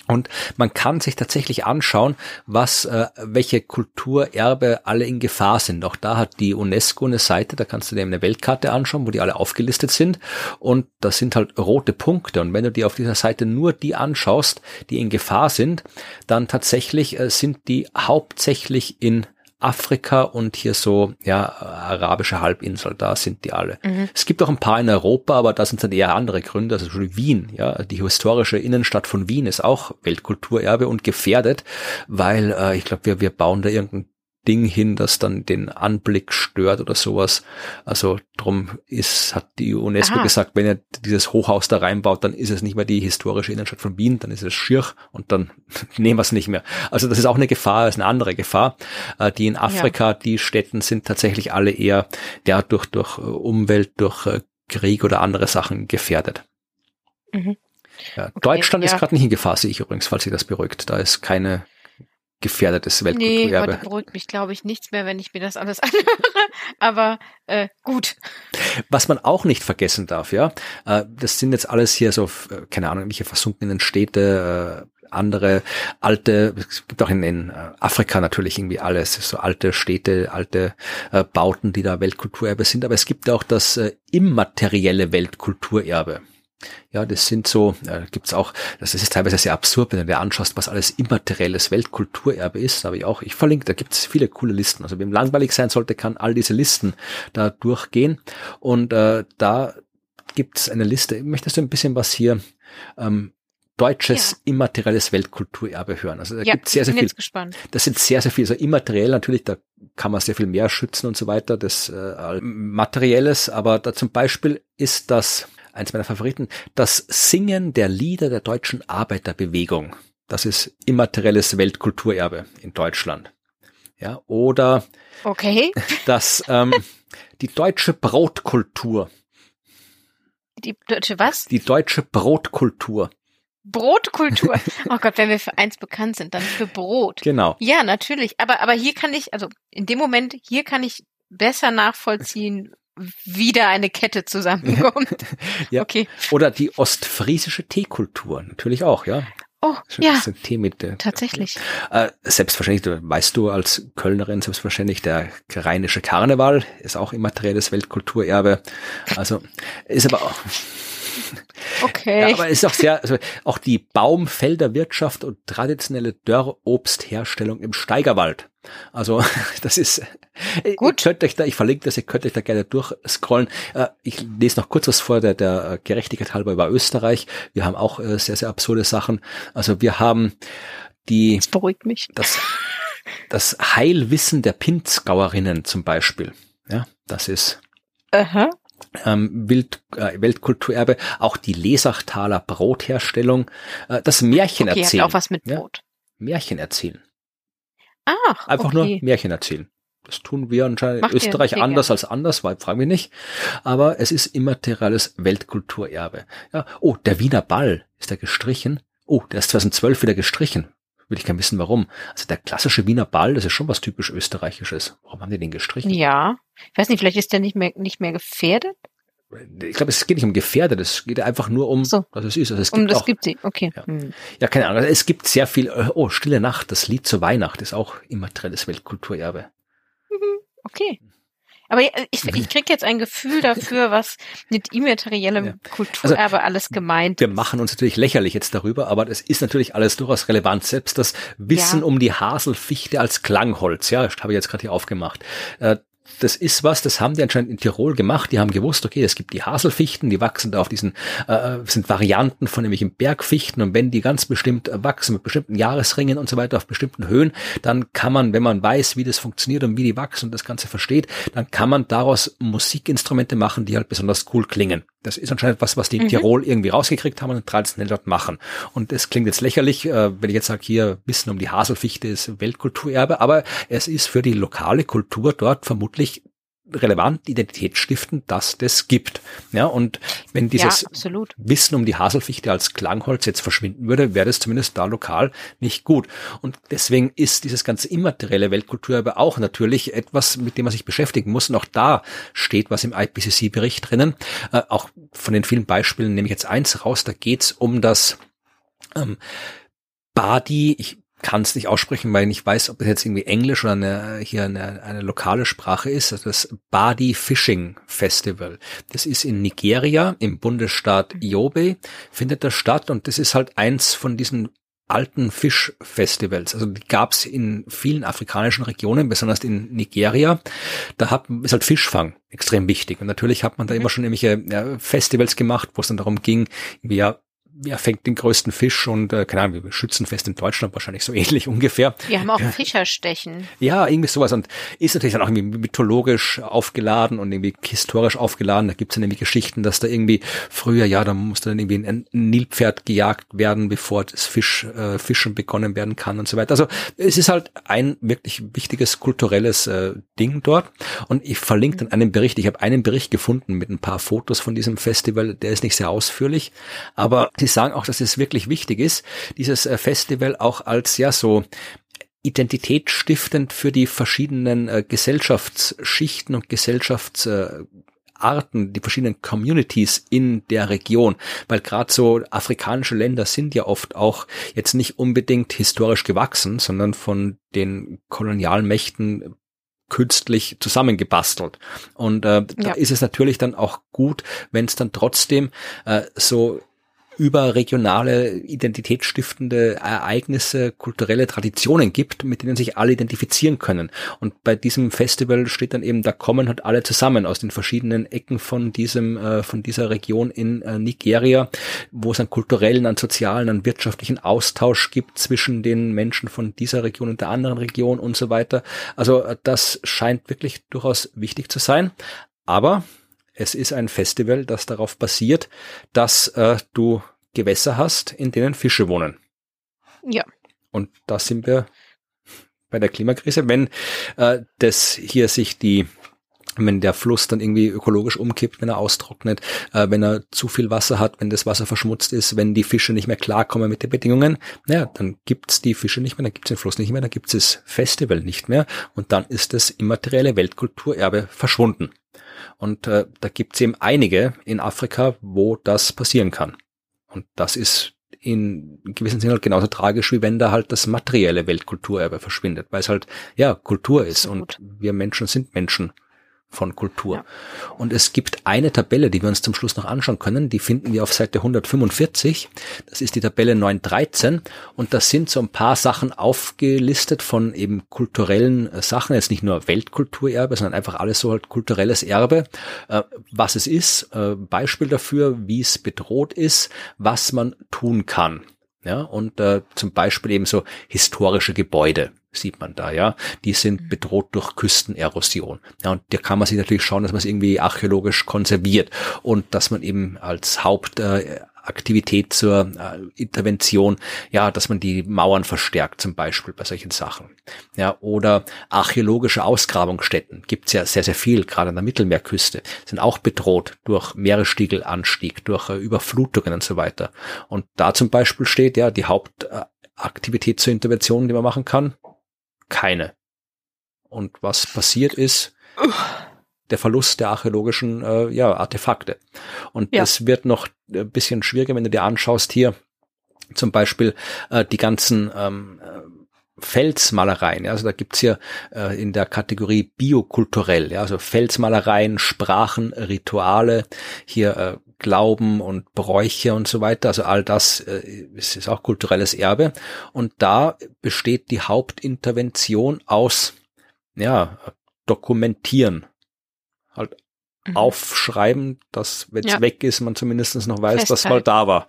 Und man kann sich tatsächlich anschauen, was, äh, welche Kulturerbe alle in Gefahr sind. Auch da hat die UNESCO eine Seite, da kannst du dir eine Weltkarte anschauen, wo die alle aufgelistet sind. Und das sind halt rote Punkte. Und wenn du dir auf dieser Seite nur die anschaust, die in Gefahr sind, dann tatsächlich äh, sind die hauptsächlich in Afrika und hier so, ja, arabische Halbinsel, da sind die alle. Mhm. Es gibt auch ein paar in Europa, aber da sind dann eher andere Gründe, also schon Wien, ja, die historische Innenstadt von Wien ist auch Weltkulturerbe und gefährdet, weil äh, ich glaube, wir, wir bauen da irgendein Ding hin, das dann den Anblick stört oder sowas. Also drum ist, hat die UNESCO Aha. gesagt, wenn ihr dieses Hochhaus da reinbaut, dann ist es nicht mehr die historische Innenstadt von Wien, dann ist es schier und dann nehmen wir es nicht mehr. Also das ist auch eine Gefahr, ist eine andere Gefahr. Äh, die in Afrika, ja. die Städten sind tatsächlich alle eher ja durch, durch Umwelt, durch äh, Krieg oder andere Sachen gefährdet. Mhm. Ja, okay, Deutschland ja. ist gerade nicht in Gefahr, sehe ich übrigens, falls Sie das beruhigt. Da ist keine gefährdetes Weltkulturerbe. Nee, heute beruhigt mich, glaube ich, nichts mehr, wenn ich mir das alles anhöre. Aber äh, gut. Was man auch nicht vergessen darf, ja, äh, das sind jetzt alles hier so, äh, keine Ahnung, welche versunkenen Städte, äh, andere alte, es gibt auch in, in äh, Afrika natürlich irgendwie alles, so alte Städte, alte äh, Bauten, die da Weltkulturerbe sind, aber es gibt auch das äh, immaterielle Weltkulturerbe. Ja, das sind so, äh, gibt's auch, das ist teilweise sehr absurd, wenn du dir anschaust, was alles immaterielles Weltkulturerbe ist, aber ich auch, ich verlinke, da gibt's viele coole Listen. Also wem langweilig sein sollte, kann all diese Listen da durchgehen. Und äh, da gibt's eine Liste, möchtest du ein bisschen was hier ähm, deutsches ja. immaterielles Weltkulturerbe hören. Also da ja, gibt sehr, sehr viel. Gespannt. Das sind sehr, sehr viel. Also immateriell natürlich, da kann man sehr viel mehr schützen und so weiter, das äh, materielles, aber da zum Beispiel ist das eins meiner Favoriten, das Singen der Lieder der deutschen Arbeiterbewegung. Das ist immaterielles Weltkulturerbe in Deutschland. Ja, oder okay. das ähm, die deutsche Brotkultur. Die deutsche was? Die deutsche Brotkultur. Brotkultur. Oh Gott, wenn wir für eins bekannt sind, dann für Brot. Genau. Ja, natürlich. Aber, aber hier kann ich, also in dem Moment, hier kann ich besser nachvollziehen, wie da eine Kette zusammenkommt. ja. Okay. Oder die ostfriesische Teekultur, natürlich auch, ja. Oh, Schon ja. Tee mit der, Tatsächlich. Äh, selbstverständlich, du, weißt du als Kölnerin, selbstverständlich, der rheinische Karneval ist auch immaterielles Weltkulturerbe. Also ist aber auch, Okay. ja, aber ist auch sehr, also auch die Baumfelderwirtschaft und traditionelle Dörrobstherstellung im Steigerwald. Also das ist Gut. Ihr könnt euch da, ich verlinke das, ihr könnt euch da gerne durchscrollen. Äh, Ich lese noch kurz was vor, der, der Gerechtigkeit halber über Österreich. Wir haben auch äh, sehr, sehr absurde Sachen. Also wir haben die das beruhigt mich. das, das Heilwissen der Pinzgauerinnen zum Beispiel. Ja, das ist Aha. Ähm, Wild, äh, Weltkulturerbe. Auch die Lesachtaler Brotherstellung. Äh, das Märchen Okay, erzählen. hat auch was mit Ja. Brot. Märchen erzählen. Ach, Einfach okay. nur Märchen erzählen. Das tun wir anscheinend Macht in Österreich anders gerne. als anders, weil fragen wir nicht. Aber es ist immaterielles Weltkulturerbe. Ja, oh, der Wiener Ball ist der gestrichen. Oh, der ist 2012 wieder gestrichen. Würde ich gerne wissen, warum. Also der klassische Wiener Ball, das ist schon was typisch österreichisches. Warum haben die den gestrichen? Ja. Ich weiß nicht, vielleicht ist der nicht mehr, nicht mehr gefährdet? Ich glaube, es geht nicht um gefährdet, es geht einfach nur um, So. was es ist. Also es Um gibt das auch, gibt sie. Okay. Ja. Hm. ja, keine Ahnung. Es gibt sehr viel, oh, Stille Nacht, das Lied zur Weihnacht ist auch immaterielles Weltkulturerbe. Okay. Aber ich, ich krieg jetzt ein Gefühl dafür, was mit immateriellem Ja. Kulturerbe alles gemeint Wir machen uns natürlich lächerlich jetzt darüber, aber das ist natürlich alles durchaus relevant. Selbst das Wissen Ja. um die Haselfichte als Klangholz, ja, habe ich jetzt gerade hier aufgemacht. Äh, Das ist was, das haben die anscheinend in Tirol gemacht. Die haben gewusst, okay, es gibt die Haselfichten, die wachsen da auf diesen, äh, sind Varianten von nämlichen Bergfichten und wenn die ganz bestimmt äh, wachsen mit bestimmten Jahresringen und so weiter auf bestimmten Höhen, dann kann man, wenn man weiß, wie das funktioniert und wie die wachsen und das Ganze versteht, dann kann man daraus Musikinstrumente machen, die halt besonders cool klingen. Das ist anscheinend was, was die in Mhm. Tirol irgendwie rausgekriegt haben und traditionell dort machen. Und das klingt jetzt lächerlich, äh, wenn ich jetzt sage, hier Wissen um die Haselfichte ist Weltkulturerbe, aber es ist für die lokale Kultur dort vermutlich relevant, identitätsstiftend, dass das gibt. Ja, und wenn dieses ja. Wissen um die Haselfichte als Klangholz jetzt verschwinden würde, wäre das zumindest da lokal nicht gut. Und deswegen ist dieses ganze immaterielle Weltkulturerbe auch natürlich etwas, mit dem man sich beschäftigen muss. Und auch da steht was im IPCC-Bericht drinnen. Äh, auch von den vielen Beispielen nehme ich jetzt eins raus. Da geht's um das ähm, Badi. Ich kann es nicht aussprechen, weil ich nicht weiß, ob das jetzt irgendwie Englisch oder eine, hier eine, eine lokale Sprache ist. Das Badi Fishing Festival. Das ist in Nigeria im Bundesstaat Yobe findet das statt und das ist halt eins von diesen alten Fischfestivals. Also die gab es in vielen afrikanischen Regionen, besonders in Nigeria. Da hat, ist halt Fischfang extrem wichtig. Und natürlich hat man da immer schon irgendwelche ja, Festivals gemacht, wo es dann darum ging, irgendwie ja, wer fängt den größten Fisch und äh, keine Ahnung, Schützenfest in Deutschland wahrscheinlich so ähnlich ungefähr. Wir haben auch Fischerstechen. Ja, irgendwie sowas und ist natürlich dann auch irgendwie mythologisch aufgeladen und irgendwie historisch aufgeladen. Da gibt's dann nämlich Geschichten, dass da irgendwie früher, ja, da musste dann irgendwie ein Nilpferd gejagt werden, bevor das Fisch, äh, Fischen begonnen werden kann und so weiter. Also es ist halt ein wirklich wichtiges kulturelles äh, Ding dort und ich verlinke dann einen Bericht. Ich habe einen Bericht gefunden mit ein paar Fotos von diesem Festival. Der ist nicht sehr ausführlich, aber sie sagen auch, dass es wirklich wichtig ist, dieses äh, Festival auch als ja so identitätsstiftend für die verschiedenen äh, Gesellschaftsschichten und Gesellschaftsarten, äh, die verschiedenen Communities in der Region, weil gerade so afrikanische Länder sind ja oft auch jetzt nicht unbedingt historisch gewachsen, sondern von den Kolonialmächten künstlich zusammengebastelt. Und äh, da Ja. ist es natürlich dann auch gut, wenn es dann trotzdem äh, so überregionale, identitätsstiftende Ereignisse, kulturelle Traditionen gibt, mit denen sich alle identifizieren können. Und bei diesem Festival steht dann eben, da kommen halt alle zusammen aus den verschiedenen Ecken von diesem, äh, von dieser Region in äh, Nigeria, wo es einen kulturellen, einen sozialen, einen wirtschaftlichen Austausch gibt zwischen den Menschen von dieser Region und der anderen Region und so weiter. Also äh, das scheint wirklich durchaus wichtig zu sein. Aber es ist ein Festival, das darauf basiert, dass äh, du Gewässer hast, in denen Fische wohnen. Ja. Und da sind wir bei der Klimakrise. Wenn äh, das hier sich die wenn der Fluss dann irgendwie ökologisch umkippt, wenn er austrocknet, äh, wenn er zu viel Wasser hat, wenn das Wasser verschmutzt ist, wenn die Fische nicht mehr klarkommen mit den Bedingungen, naja, dann gibt's die Fische nicht mehr, dann gibt's den Fluss nicht mehr, dann gibt's das Festival nicht mehr und dann ist das immaterielle Weltkulturerbe verschwunden. Und äh, da gibt's eben einige in Afrika, wo das passieren kann. Und das ist in gewissen Sinne halt genauso tragisch, wie wenn da halt das materielle Weltkulturerbe verschwindet, weil es halt, ja, Kultur ist. Und wir Menschen sind Menschen von Kultur. Ja. Und es gibt eine Tabelle, die wir uns zum Schluss noch anschauen können, die finden wir auf Seite 145. Das ist die Tabelle 913 und das sind so ein paar Sachen aufgelistet von eben kulturellen äh, Sachen, jetzt nicht nur Weltkulturerbe, sondern einfach alles so halt kulturelles Erbe, äh, was es ist, äh, Beispiel dafür, wie es bedroht ist, was man tun kann. Ja, und äh, zum Beispiel eben so historische Gebäude sieht man da, ja. Die sind mhm. bedroht durch Küstenerosion. Ja, und da kann man sich natürlich schauen, dass man es irgendwie archäologisch konserviert und dass man eben als Hauptaktivität äh, zur äh, Intervention, ja, dass man die Mauern verstärkt, zum Beispiel bei solchen Sachen. Ja, oder archäologische Ausgrabungsstätten gibt's ja sehr, sehr viel, gerade an der Mittelmeerküste, sind auch bedroht durch Meeresstiegelanstieg, durch äh, Überflutungen und so weiter. Und da zum Beispiel steht ja die Hauptaktivität zur Intervention, die man machen kann, keine. Und was passiert ist, der Verlust der archäologischen äh, ja, Artefakte. Und ja. das wird noch ein bisschen schwieriger, wenn du dir anschaust hier zum Beispiel äh, die ganzen ähm, äh, Felsmalereien. Ja, also da gibt's hier äh, in der Kategorie biokulturell, ja, also Felsmalereien, Sprachen, Rituale, hier äh, Glauben und Bräuche und so weiter. Also all das äh, ist, ist auch kulturelles Erbe. Und da besteht die Hauptintervention aus, ja, dokumentieren. Mhm. aufschreiben, dass, wenn es ja. weg ist, man zumindest noch weiß, Festhalten. dass mal da war.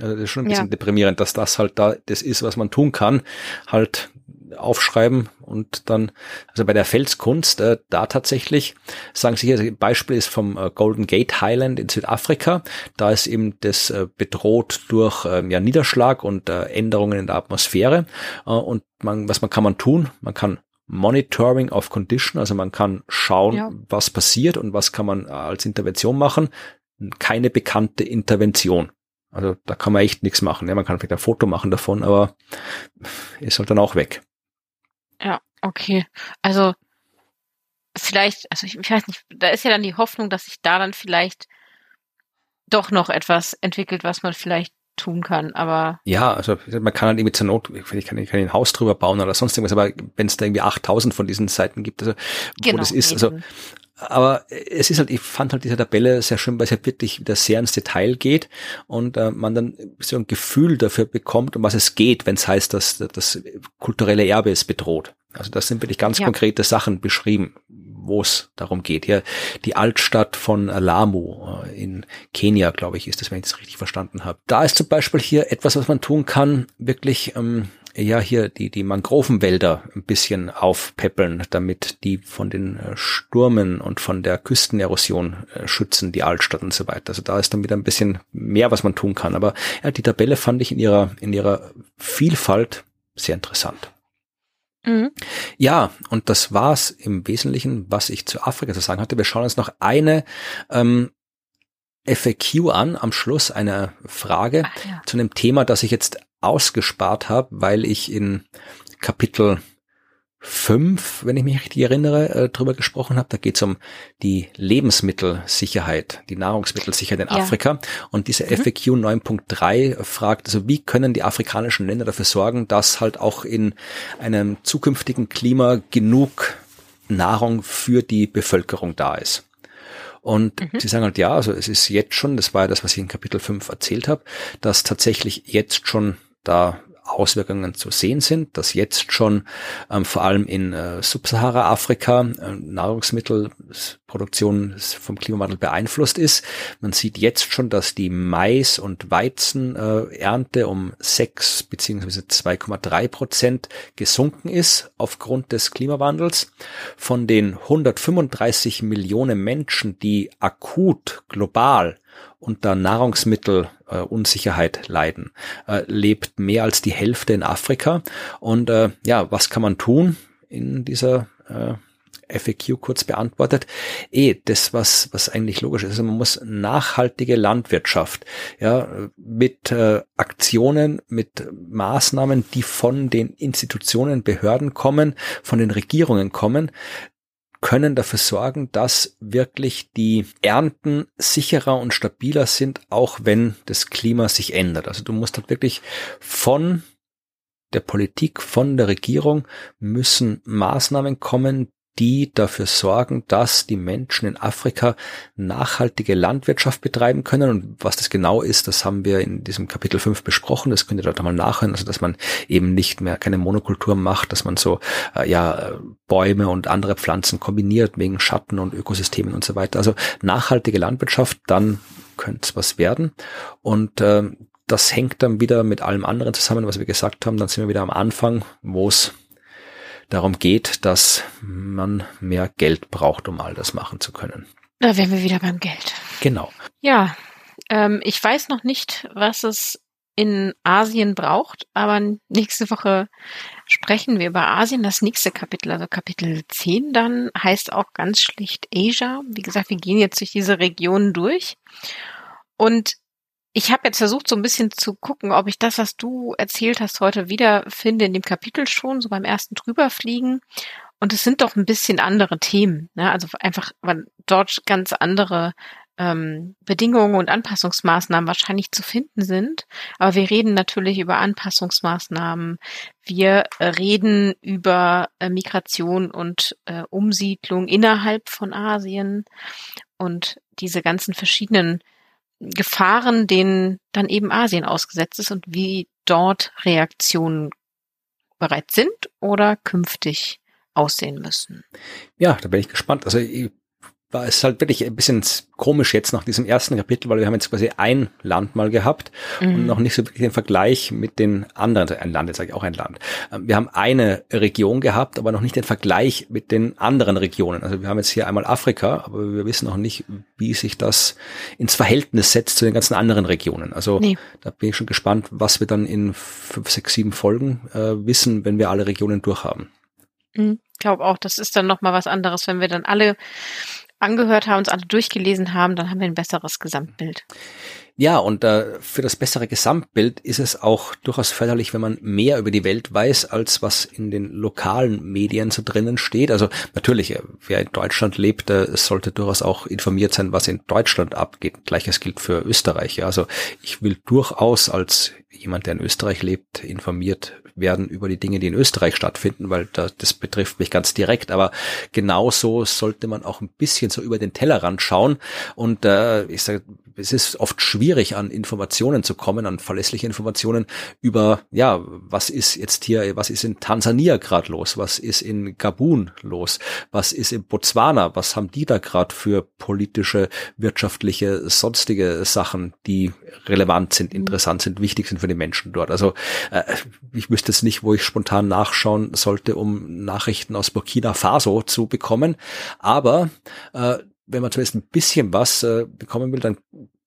Also das ist schon ein bisschen ja. deprimierend, dass das halt da das ist, was man tun kann. Halt aufschreiben und dann, also bei der Felskunst, äh, da tatsächlich, sagen Sie hier, das Beispiel ist vom äh, Golden Gate Highland in Südafrika, da ist eben das äh, bedroht durch äh, ja, Niederschlag und äh, Änderungen in der Atmosphäre äh, und man, was man kann man tun? Man kann Monitoring of Condition, also man kann schauen, ja. was passiert und was kann man äh, als Intervention machen. Keine bekannte Intervention. Also da kann man echt nichts machen. Ja, man kann vielleicht ein Foto machen davon, aber ist halt dann auch weg. Ja, okay. Also vielleicht, also ich, ich weiß nicht, da ist ja dann die Hoffnung, dass sich da dann vielleicht doch noch etwas entwickelt, was man vielleicht tun kann, aber. Ja, also man kann halt irgendwie zur Not, ich kann, ich kann ein Haus drüber bauen oder sonst irgendwas, aber wenn es da irgendwie 8000 von diesen Seiten gibt, also wo genau, das ist, also aber es ist halt, ich fand halt diese Tabelle sehr schön, weil es ja wirklich wieder sehr ins Detail geht und äh, man dann so ein Gefühl dafür bekommt, um was es geht, wenn es heißt, dass das kulturelle Erbe ist bedroht. Also das sind wirklich ganz ja. konkrete Sachen beschrieben, wo es darum geht. Ja, die Altstadt von Lamu äh, in Kenia, glaube ich, ist das, wenn ich das richtig verstanden habe. Da ist zum Beispiel hier etwas, was man tun kann, wirklich ähm, ja hier die, die Mangrovenwälder ein bisschen aufpäppeln, damit die von den äh, Stürmen und von der Küstenerosion äh, schützen, die Altstadt und so weiter. Also da ist dann wieder ein bisschen mehr, was man tun kann. Aber ja, die Tabelle fand ich in ihrer, in ihrer Vielfalt sehr interessant. Mhm. Ja, und das war's im Wesentlichen, was ich zu Afrika zu sagen hatte. Wir schauen uns noch eine ähm, FAQ an, am Schluss eine Frage ja. zu einem Thema, das ich jetzt ausgespart habe, weil ich in Kapitel 5, wenn ich mich richtig erinnere, äh, drüber gesprochen habe. Da geht es um die Lebensmittelsicherheit, die Nahrungsmittelsicherheit in ja. Afrika. Und diese mhm. FAQ 9.3 fragt, also wie können die afrikanischen Länder dafür sorgen, dass halt auch in einem zukünftigen Klima genug Nahrung für die Bevölkerung da ist. Und mhm. sie sagen halt, ja, also es ist jetzt schon, das war ja das, was ich in Kapitel 5 erzählt habe, dass tatsächlich jetzt schon da Auswirkungen zu sehen sind, dass jetzt schon ähm, vor allem in äh, Subsahara-Afrika äh, Nahrungsmittelproduktion vom Klimawandel beeinflusst ist. Man sieht jetzt schon, dass die Mais- und Weizenernte äh, um 6 beziehungsweise 2,3 Prozent gesunken ist aufgrund des Klimawandels. Von den 135 Millionen Menschen, die akut global unter Nahrungsmittelunsicherheit äh, leiden, äh, lebt mehr als die Hälfte in Afrika. Und äh, ja, was kann man tun in dieser äh, FAQ kurz beantwortet. Eh, das, was, was eigentlich logisch ist. Man muss nachhaltige Landwirtschaft, ja, mit äh, Aktionen, mit Maßnahmen, die von den Institutionen, Behörden kommen, von den Regierungen kommen, können dafür sorgen, dass wirklich die Ernten sicherer und stabiler sind, auch wenn das Klima sich ändert. Also du musst halt wirklich von der Politik, von der Regierung müssen Maßnahmen kommen, die dafür sorgen, dass die Menschen in Afrika nachhaltige Landwirtschaft betreiben können. Und was das genau ist, das haben wir in diesem Kapitel 5 besprochen. Das könnt ihr dort einmal nachhören. Also, dass man eben nicht mehr keine Monokultur macht, dass man so, äh, ja, Bäume und andere Pflanzen kombiniert wegen Schatten und Ökosystemen und so weiter. Also, nachhaltige Landwirtschaft, dann könnte es was werden. Und, äh, das hängt dann wieder mit allem anderen zusammen, was wir gesagt haben. Dann sind wir wieder am Anfang, wo es darum geht, dass man mehr Geld braucht, um all das machen zu können. Da wären wir wieder beim Geld. Genau. Ja, ähm, ich weiß noch nicht, was es in Asien braucht, aber nächste Woche sprechen wir über Asien. Das nächste Kapitel, also Kapitel 10 dann, heißt auch ganz schlicht Asia. Wie gesagt, wir gehen jetzt durch diese Regionen durch. Und ich habe jetzt versucht, so ein bisschen zu gucken, ob ich das, was du erzählt hast, heute wiederfinde in dem Kapitel schon, so beim ersten drüberfliegen. Und es sind doch ein bisschen andere Themen. Ne? Also einfach, weil dort ganz andere ähm, Bedingungen und Anpassungsmaßnahmen wahrscheinlich zu finden sind. Aber wir reden natürlich über Anpassungsmaßnahmen. Wir reden über äh, Migration und äh, Umsiedlung innerhalb von Asien und diese ganzen verschiedenen Gefahren, denen dann eben Asien ausgesetzt ist und wie dort Reaktionen bereits sind oder künftig aussehen müssen. Ja, da bin ich gespannt. Also ich war es halt wirklich ein bisschen komisch jetzt nach diesem ersten Kapitel, weil wir haben jetzt quasi ein Land mal gehabt mhm. und noch nicht so wirklich den Vergleich mit den anderen, ein Land, jetzt sage ich auch ein Land. Ähm, wir haben eine Region gehabt, aber noch nicht den Vergleich mit den anderen Regionen. Also wir haben jetzt hier einmal Afrika, aber wir wissen noch nicht, wie sich das ins Verhältnis setzt zu den ganzen anderen Regionen. Also nee. da bin ich schon gespannt, was wir dann in fünf, sechs, sieben Folgen äh, wissen, wenn wir alle Regionen durchhaben. Mhm. Ich glaube auch, das ist dann nochmal was anderes, wenn wir dann alle angehört haben, uns alle durchgelesen haben, dann haben wir ein besseres Gesamtbild. Ja, und äh, für das bessere Gesamtbild ist es auch durchaus förderlich, wenn man mehr über die Welt weiß, als was in den lokalen Medien so drinnen steht. Also natürlich, äh, wer in Deutschland lebt, äh, sollte durchaus auch informiert sein, was in Deutschland abgeht. Gleiches gilt für Österreich. Ja. Also ich will durchaus als jemand, der in Österreich lebt, informiert werden über die Dinge, die in Österreich stattfinden, weil da, das betrifft mich ganz direkt. Aber genauso sollte man auch ein bisschen so über den Tellerrand schauen. Und äh, ich sage, es ist oft schwierig, an Informationen zu kommen, an verlässliche Informationen über, ja, was ist jetzt hier, was ist in Tansania gerade los, was ist in Gabun los, was ist in Botswana, was haben die da gerade für politische, wirtschaftliche, sonstige Sachen, die relevant sind, interessant sind, wichtig sind für die Menschen dort. Also äh, ich wüsste jetzt nicht, wo ich spontan nachschauen sollte, um Nachrichten aus Burkina Faso zu bekommen. Aber äh, wenn man zumindest ein bisschen was äh, bekommen will, dann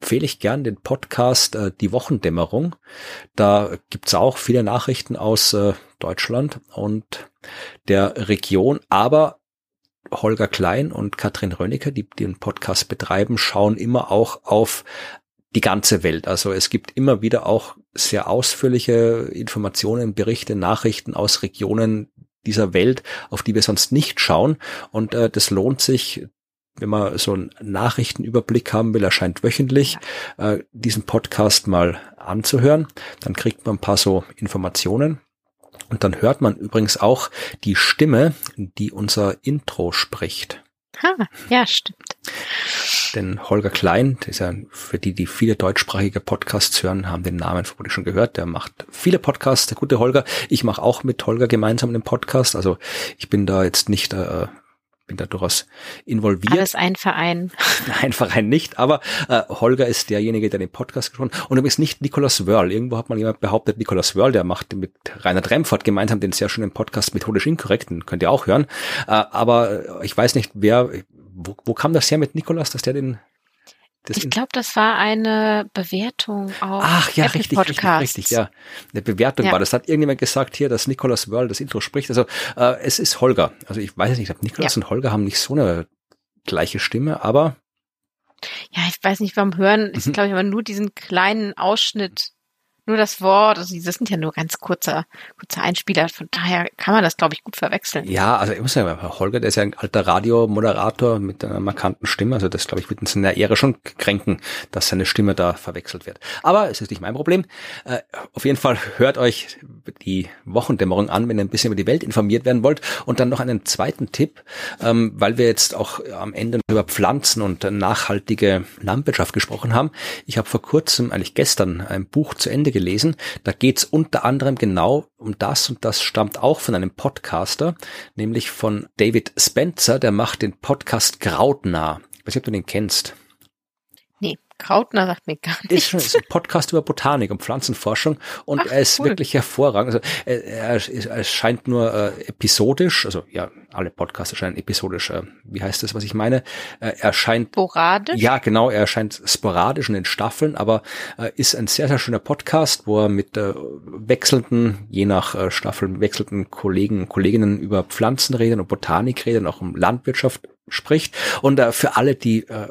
empfehle ich gern den Podcast äh, Die Wochendämmerung. Da gibt's auch viele Nachrichten aus äh, Deutschland und der Region, aber Holger Klein und Katrin Rönnecke, die den Podcast betreiben, schauen immer auch auf die ganze Welt. Also es gibt immer wieder auch sehr ausführliche Informationen, Berichte, Nachrichten aus Regionen dieser Welt, auf die wir sonst nicht schauen. Und äh, das lohnt sich, wenn man so einen Nachrichtenüberblick haben will, erscheint wöchentlich, äh, diesen Podcast mal anzuhören. Dann kriegt man ein paar so Informationen. Und dann hört man übrigens auch die Stimme, die unser Intro spricht. Ha, ja, stimmt. Denn Holger Klein, das ist ja für die, die viele deutschsprachige Podcasts hören, haben den Namen vermutlich schon gehört. Der macht viele Podcasts, der gute Holger. Ich mache auch mit Holger gemeinsam den Podcast. Also ich bin da jetzt nicht äh, bin da durchaus involviert. Alles ein Verein. Ein Verein nicht, aber äh, Holger ist derjenige, der den Podcast gesprochen hat. Und übrigens nicht Nicolas Wörl. Irgendwo hat mal jemand behauptet, Nicolas Wörl, der macht mit Rainer Dremfort gemeinsam den sehr schönen Podcast Methodisch Inkorrekt, den könnt ihr auch hören. Äh, aber ich weiß nicht, wer, wo, wo kam das her mit Nicolas, dass der den das ich glaube, das war eine Bewertung auf Ach ja, Apple richtig, Podcasts. richtig, richtig, ja. Eine Bewertung ja. war. Das hat irgendjemand gesagt hier, dass Nicolas Wörl das Intro spricht. Also äh, es ist Holger. Also ich weiß nicht, ich glaube, Nicolas ja. und Holger haben nicht so eine gleiche Stimme, aber ja, ich weiß nicht, beim Hören, ich mhm. glaube, ich habe nur diesen kleinen Ausschnitt nur das Wort, also das sind ja nur ganz kurzer, kurzer Einspieler, von daher kann man das, glaube ich, gut verwechseln. Ja, also ich muss sagen, Holger, der ist ja ein alter Radiomoderator mit einer markanten Stimme, also das, glaube ich, wird uns in der Ehre schon kränken, dass seine Stimme da verwechselt wird. Aber es ist nicht mein Problem. Äh, auf jeden Fall hört euch die Wochendämmerung an, wenn ihr ein bisschen über die Welt informiert werden wollt. Und dann noch einen zweiten Tipp, ähm, weil wir jetzt auch am Ende über Pflanzen und nachhaltige Landwirtschaft gesprochen haben. Ich habe vor kurzem, eigentlich gestern, ein Buch zu Ende gelesen. Da geht's unter anderem genau um das und das stammt auch von einem Podcaster, nämlich von David Spencer, der macht den Podcast Grautnah. Ich weiß nicht, ob du den kennst. Krautner sagt mir gar nichts. Ist, ist ein Podcast über Botanik und Pflanzenforschung und Ach, er ist cool. wirklich hervorragend. Also er, er, er scheint nur äh, episodisch, also ja, alle Podcasts erscheinen episodisch. Äh, wie heißt das, was ich meine? Äh, er scheint sporadisch. Ja, genau. Er erscheint sporadisch in Staffeln, aber äh, ist ein sehr sehr schöner Podcast, wo er mit äh, wechselnden, je nach äh, Staffeln wechselnden Kollegen und Kolleginnen über Pflanzen reden und Botanik reden, auch um Landwirtschaft spricht. Und äh, für alle, die äh,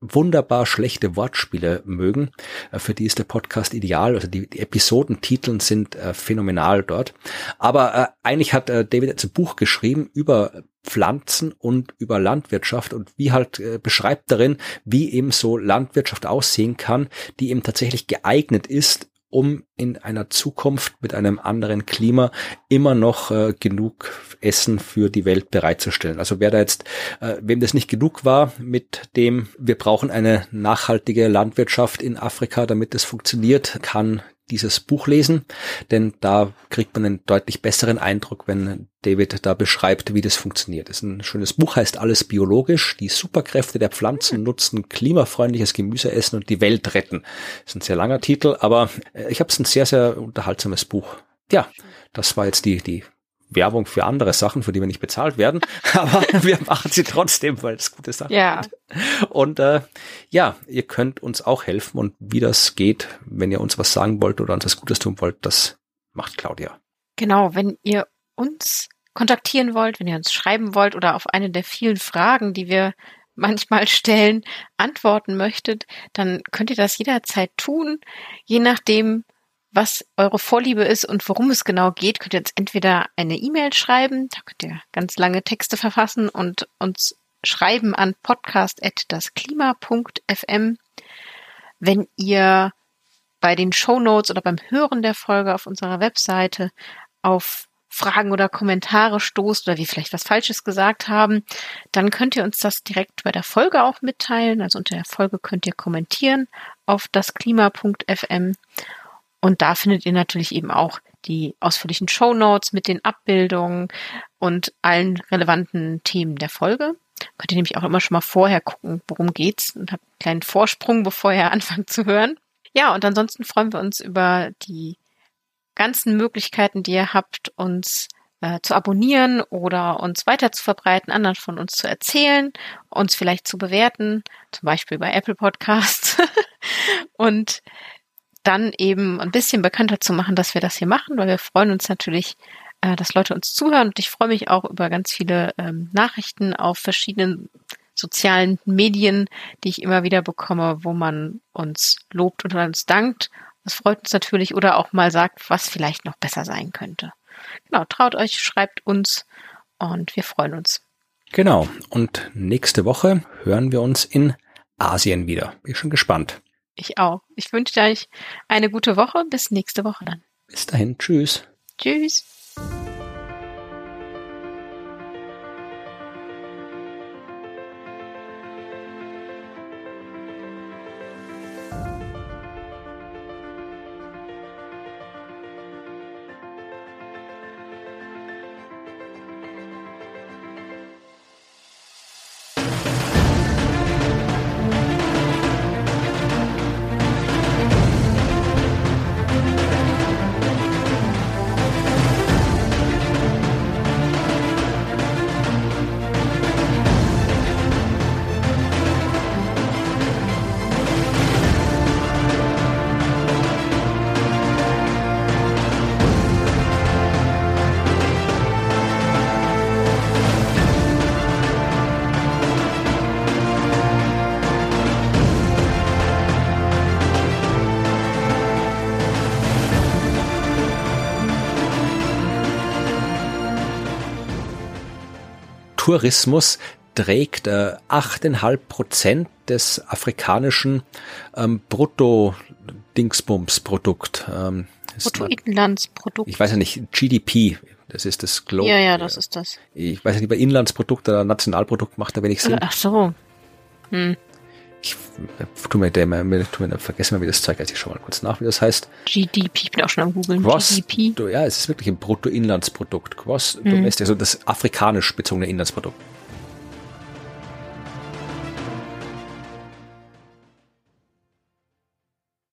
wunderbar schlechte Wortspiele mögen, äh, für die ist der Podcast ideal. Also die, die Episodentiteln sind äh, phänomenal dort. Aber äh, eigentlich hat äh, David jetzt ein Buch geschrieben über Pflanzen und über Landwirtschaft und wie halt äh, beschreibt darin, wie eben so Landwirtschaft aussehen kann, die eben tatsächlich geeignet ist, um in einer Zukunft mit einem anderen Klima immer noch äh, genug Essen für die Welt bereitzustellen. Also wer da jetzt, äh, wem das nicht genug war mit dem, wir brauchen eine nachhaltige Landwirtschaft in Afrika, damit es funktioniert, kann dieses Buch lesen, denn da kriegt man einen deutlich besseren Eindruck, wenn David da beschreibt, wie das funktioniert. Das ist ein schönes Buch, heißt Alles biologisch, die Superkräfte der Pflanzen nutzen, klimafreundliches Gemüse essen und die Welt retten. Das ist ein sehr langer Titel, aber äh, ich habe es ein sehr, sehr unterhaltsames Buch. Ja, das war jetzt die, die Werbung für andere Sachen, für die wir nicht bezahlt werden, aber wir machen sie trotzdem, weil es gute Sachen ja. sind. Und äh, ja, ihr könnt uns auch helfen und wie das geht, wenn ihr uns was sagen wollt oder uns was Gutes tun wollt, das macht Claudia. Genau, wenn ihr uns kontaktieren wollt, wenn ihr uns schreiben wollt oder auf eine der vielen Fragen, die wir manchmal stellen, antworten möchtet, dann könnt ihr das jederzeit tun, je nachdem, was eure Vorliebe ist und worum es genau geht, könnt ihr jetzt entweder eine E-Mail schreiben, da könnt ihr ganz lange Texte verfassen und uns schreiben an podcast.dasklima.fm. Wenn ihr bei den Show Notes oder beim Hören der Folge auf unserer Webseite auf Fragen oder Kommentare stoßt oder wir vielleicht was Falsches gesagt haben, dann könnt ihr uns das direkt bei der Folge auch mitteilen. Also unter der Folge könnt ihr kommentieren auf dasklima.fm und da findet ihr natürlich eben auch die ausführlichen Show Notes mit den Abbildungen und allen relevanten Themen der Folge. Könnt ihr nämlich auch immer schon mal vorher gucken, worum geht's und habt einen kleinen Vorsprung, bevor ihr anfangt zu hören. Ja, und ansonsten freuen wir uns über die ganzen Möglichkeiten, die ihr habt, uns äh, zu abonnieren oder uns weiter zu verbreiten, anderen von uns zu erzählen, uns vielleicht zu bewerten, zum Beispiel bei Apple Podcasts. und dann eben ein bisschen bekannter zu machen, dass wir das hier machen, weil wir freuen uns natürlich, äh, dass Leute uns zuhören und ich freue mich auch über ganz viele ähm, Nachrichten auf verschiedenen sozialen Medien, die ich immer wieder bekomme, wo man uns lobt und uns dankt. Das freut uns natürlich oder auch mal sagt, was vielleicht noch besser sein könnte. Genau, traut euch, schreibt uns und wir freuen uns. Genau. Und nächste Woche hören wir uns in Asien wieder. Bin schon gespannt. Ich auch. Ich wünsche euch eine gute Woche. Bis nächste Woche dann. Bis dahin. Tschüss. Tschüss. Tourismus trägt äh, 8,5 Prozent des afrikanischen ähm, Brutto-Dingsbums-Produkt. Ähm, Bruttoinlandsprodukt. Ich weiß ja nicht, GDP, das ist das Global. Ja, ja, das ist das. Ich weiß ja nicht, bei Inlandsprodukt oder Nationalprodukt macht da wenig Sinn. Ach so. Hm. Ich tu mir, der, mir, tu mir vergesse mal, wie das Zeug heißt. Ich schau mal kurz nach, wie das heißt. GDP, ich bin auch schon am googeln. GDP. Ja, es ist wirklich ein Bruttoinlandsprodukt. Gross hm. Domestic, also das afrikanisch bezogene Inlandsprodukt.